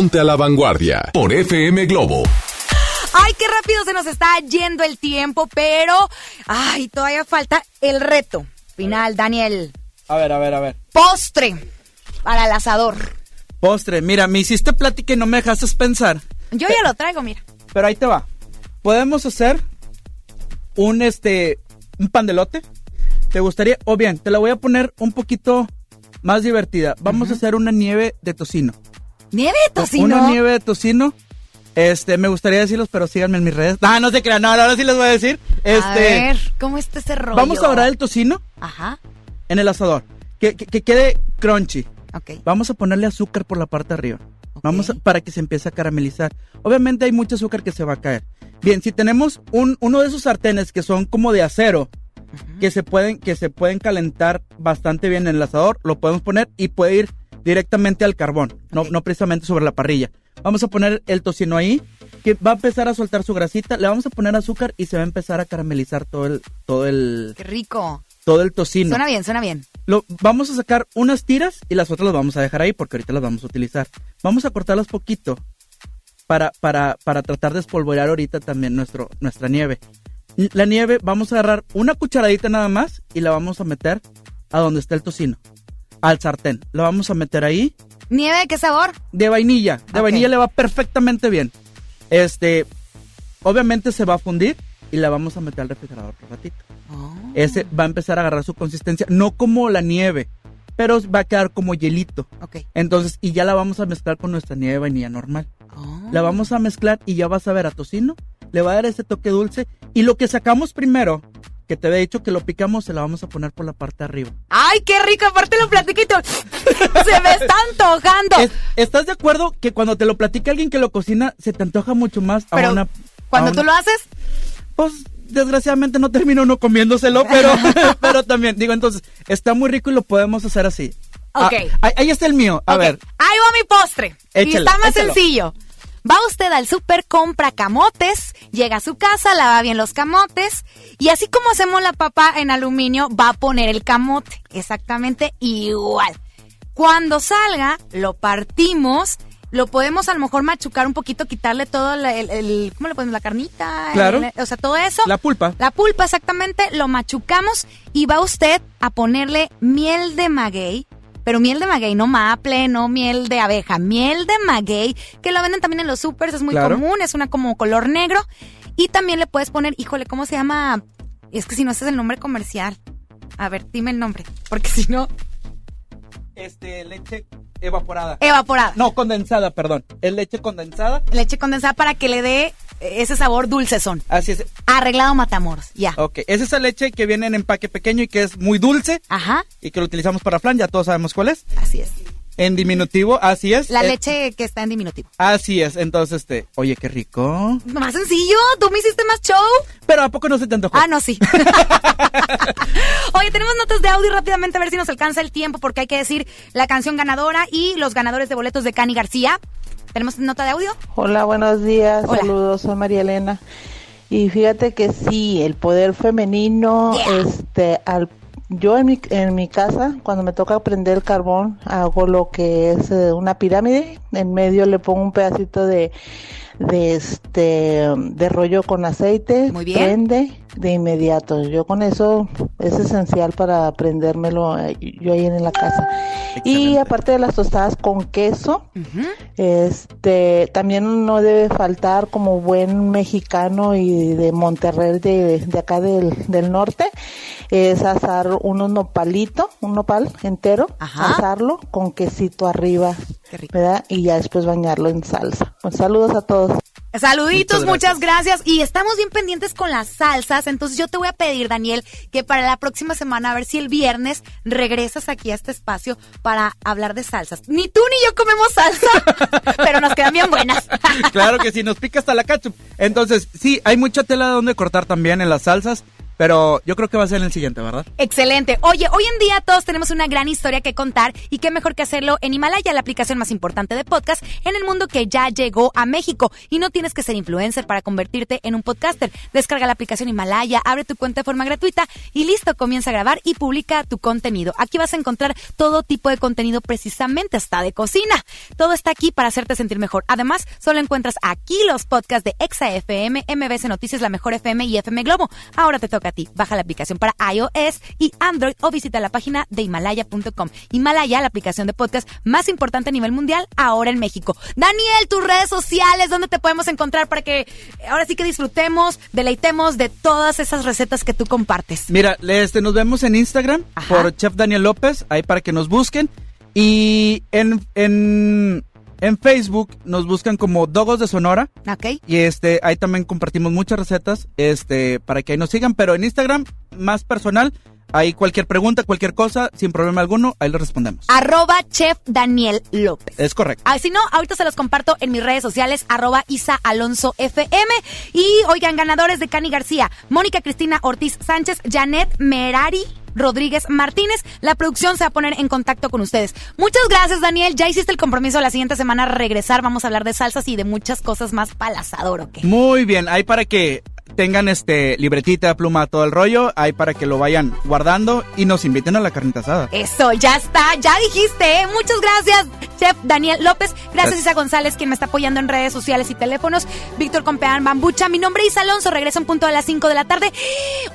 Ponte a la vanguardia por FM Globo. Ay, qué rápido se nos está yendo el tiempo, pero ay, todavía falta el reto final, Daniel. A ver, a ver, a ver. Postre para el asador. Postre, mira, me hiciste plática y no me dejaste pensar. Yo ya lo traigo, mira. Pero ahí te va. Podemos hacer un este un pandelote. ¿Te gustaría? O bien, te la voy a poner un poquito más divertida. Vamos a hacer una nieve de tocino. ¿Nieve de tocino? Una nieve de tocino. Este, me gustaría decirlos, pero síganme en mis redes. Ah, no se crean, no, ahora sí les voy a decir. Este, A ver, ¿cómo está ese rollo? vamos a dorar el tocino Ajá. en el asador. Que, que- que quede crunchy. Ok. Vamos a ponerle azúcar por la parte de arriba. Vamos a- para que se empiece a caramelizar. Obviamente hay mucho azúcar que se va a caer. Bien, si tenemos un, uno de esos sartenes que son como de acero, que se pueden, que se pueden calentar bastante bien en el asador, lo podemos poner y puede ir directamente al carbón, no, no precisamente sobre la parrilla. Vamos a poner el tocino ahí, que va a empezar a soltar su grasita, le vamos a poner azúcar y se va a empezar a caramelizar todo el, todo el, Qué rico. todo el tocino. Suena bien, suena bien. Lo, vamos a sacar unas tiras y las otras las vamos a dejar ahí porque ahorita las vamos a utilizar. Vamos a cortarlas poquito para, para, para tratar de espolvorear ahorita también nuestro, nuestra nieve. La nieve vamos a agarrar una cucharadita nada más y la vamos a meter a donde está el tocino, al sartén. La vamos a meter ahí ¿Nieve de qué sabor? de vainilla. De vainilla le va perfectamente bien. Este, obviamente se va a fundir y la vamos a meter al refrigerador por ratito. Oh. Ese va a empezar a agarrar su consistencia, no como la nieve, pero va a quedar como hielito. Ok. Entonces, y ya la vamos a mezclar con nuestra nieve de vainilla normal. La vamos a mezclar y ya vas a ver a tocino, le va a dar ese toque dulce. Y lo que sacamos primero, que te había dicho que lo picamos, se la vamos a poner por la parte de arriba. Ay, qué rico, aparte lo platiquito. Se me está antojando. Es- ¿Estás de acuerdo que cuando te lo platica alguien que lo cocina, se te antoja mucho más a Pero, una... Cuando a tú lo haces, Pues desgraciadamente no termino uno comiéndoselo, pero, pero también, digo, entonces, está muy rico y lo podemos hacer así. Ok. Ah, ahí, ahí está el mío, a Ok, ver. Ahí va mi postre. y Échale, está más échalo. sencillo. Va usted al súper, compra camotes, llega a su casa, lava bien los camotes y así como hacemos la papa en aluminio, va a poner el camote. Exactamente igual. Cuando salga, lo partimos, lo podemos a lo mejor machucar un poquito, quitarle todo el, el- el- ¿cómo le ponemos? La carnita. Claro. el- o sea, todo eso. La pulpa. La pulpa, exactamente, lo machucamos y va usted a ponerle miel de maguey. Pero miel de maguey, no maple, no miel de abeja, miel de maguey, que lo venden también en los supers, es muy Claro. común, es una como color negro. Y también le puedes poner, híjole, ¿cómo se llama? Es que si no, ese es el nombre comercial. A ver, dime el nombre, porque si no... Este, leche evaporada. Evaporada. No, condensada, perdón. Es leche condensada. Leche condensada para que le dé ese sabor dulcezón. Así es. Arreglado Matamoros, ya. Ok, es esa leche que viene en empaque pequeño y que es muy dulce. Ajá. Y que lo utilizamos para flan, ya todos sabemos cuál es. Así es. En diminutivo, así es. La Eh, leche que está en diminutivo. Así es, entonces, este, oye, qué rico. Más sencillo, tú me hiciste más show. Pero ¿a poco no se te antojó? Ah, no, sí. Oye, tenemos notas de audio rápidamente a ver si nos alcanza el tiempo porque hay que decir la canción ganadora y los ganadores de boletos de Cani García. ¿Tenemos nota de audio? Hola, buenos días. Hola. Saludos, soy María Elena. Y fíjate que sí, el poder femenino, este, al, yo en mi, en mi casa, cuando me toca prender el carbón, hago lo que es eh, una pirámide. En medio le pongo un pedacito de, de este, de rollo con aceite. Muy bien. Prende de inmediato. Yo con eso es esencial para prendérmelo eh, yo ahí en la casa. Y aparte de las tostadas con queso, este también no debe faltar como buen mexicano y de Monterrey de, de acá del, del norte es asar unos nopalitos, un nopal entero, Ajá. asarlo con quesito arriba, ¿verdad? Y ya después bañarlo en salsa. Pues saludos a todos. Saluditos, Muchas muchas gracias. Y estamos bien pendientes con las salsas. Entonces yo te voy a pedir, Daniel, que para la próxima semana, a ver si el viernes regresas aquí a este espacio para hablar de salsas. Ni tú ni yo comemos salsa, pero nos quedan bien buenas. claro que sí, nos pica hasta la ketchup. Entonces, sí, hay mucha tela donde cortar también en las salsas, pero yo creo que va a ser el siguiente, ¿verdad? Excelente. Oye, hoy en día todos tenemos una gran historia que contar y qué mejor que hacerlo en Himalaya, la aplicación más importante de podcast en el mundo que ya llegó a México. Y no tienes que ser influencer para convertirte en un podcaster. Descarga la aplicación Himalaya, abre tu cuenta de forma gratuita y listo, comienza a grabar y publica tu contenido. Aquí vas a encontrar todo tipo de contenido precisamente hasta de cocina. Todo está aquí para hacerte sentir mejor. Además, solo encuentras aquí los podcasts de Exa FM, MBC Noticias, La Mejor FM y FM Globo. Ahora te toca ti. Baja la aplicación para iOS y Android o visita la página de Himalaya.com. Himalaya, la aplicación de podcast más importante a nivel mundial, ahora en México. Daniel, tus redes sociales, ¿dónde te podemos encontrar para que ahora sí que disfrutemos, deleitemos de todas esas recetas que tú compartes? Mira, este, nos vemos en Instagram por Chef Daniel López, ahí para que nos busquen. Y en, en, en Facebook nos buscan como Dogos de Sonora. Ok. Y este, ahí también compartimos muchas recetas, este, para que ahí nos sigan. Pero en Instagram, más personal, ahí cualquier pregunta, cualquier cosa, sin problema alguno, ahí le respondemos. Arroba Chef Daniel López. Es correcto. Ah, si no, ahorita se los comparto en mis redes sociales, arroba Isa Alonso FM. Y oigan, ganadores de Cani García, Mónica Cristina Ortiz Sánchez, Janet Merari. Rodríguez Martínez, la producción se va a poner en contacto con ustedes. Muchas gracias, Daniel. Ya hiciste el compromiso la siguiente semana regresar. Vamos a hablar de salsas y de muchas cosas más palazador, ¿ok? Muy bien, ahí para que tengan este libretita, pluma, todo el rollo, ahí para que lo vayan guardando y nos inviten a la carnita asada. Eso, ya está, ya dijiste. ¿eh? Muchas gracias, Chef Daniel López. Gracias, Gracias. Isa González, quien me está apoyando en redes sociales y teléfonos. Víctor Compeán Bambucha. Mi nombre es Isa Alonso. Regresa un punto a las 5 de la tarde.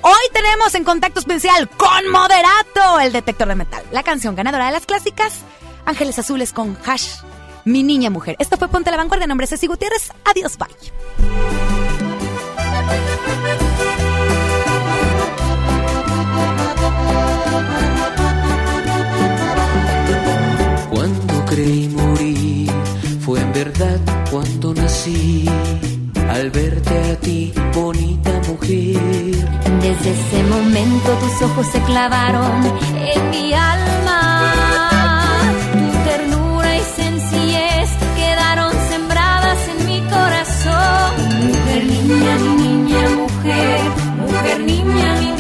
Hoy tenemos en contacto especial con Moderato, el detector de metal. La canción ganadora de las clásicas, Ángeles Azules con Hash, Mi Niña Mujer. Esto fue Ponte a la Vanguardia. Nombre es Ceci Gutiérrez. Adiós, bye. Cuando creí morir, fue en verdad cuando nací. Al verte a ti, bonita mujer. Desde ese momento tus ojos se clavaron en mi alma. Tu ternura y sencillez quedaron sembradas en mi corazón. Mujer, niña, niña, mujer. Mujer, niña, niña,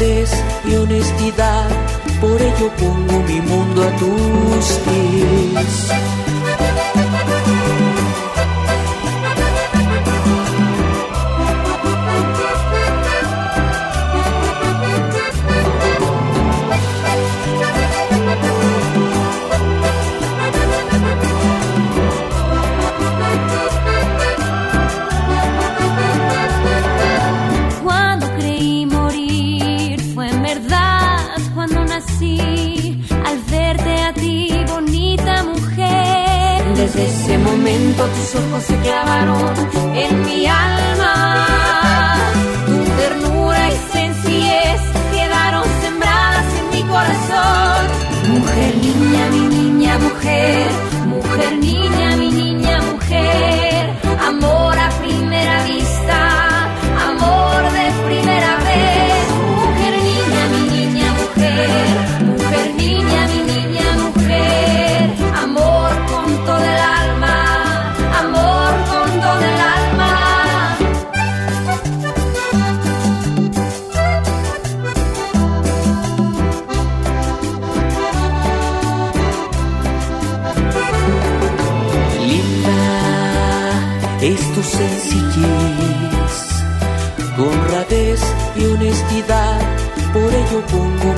y honestidad. Por ello pongo mi mundo a tus pies. Tus ojos se clavaron en mi alma. Tu ternura y sencillez quedaron sembradas en mi corazón. Mujer, niña, mi niña, mujer. Ello pongo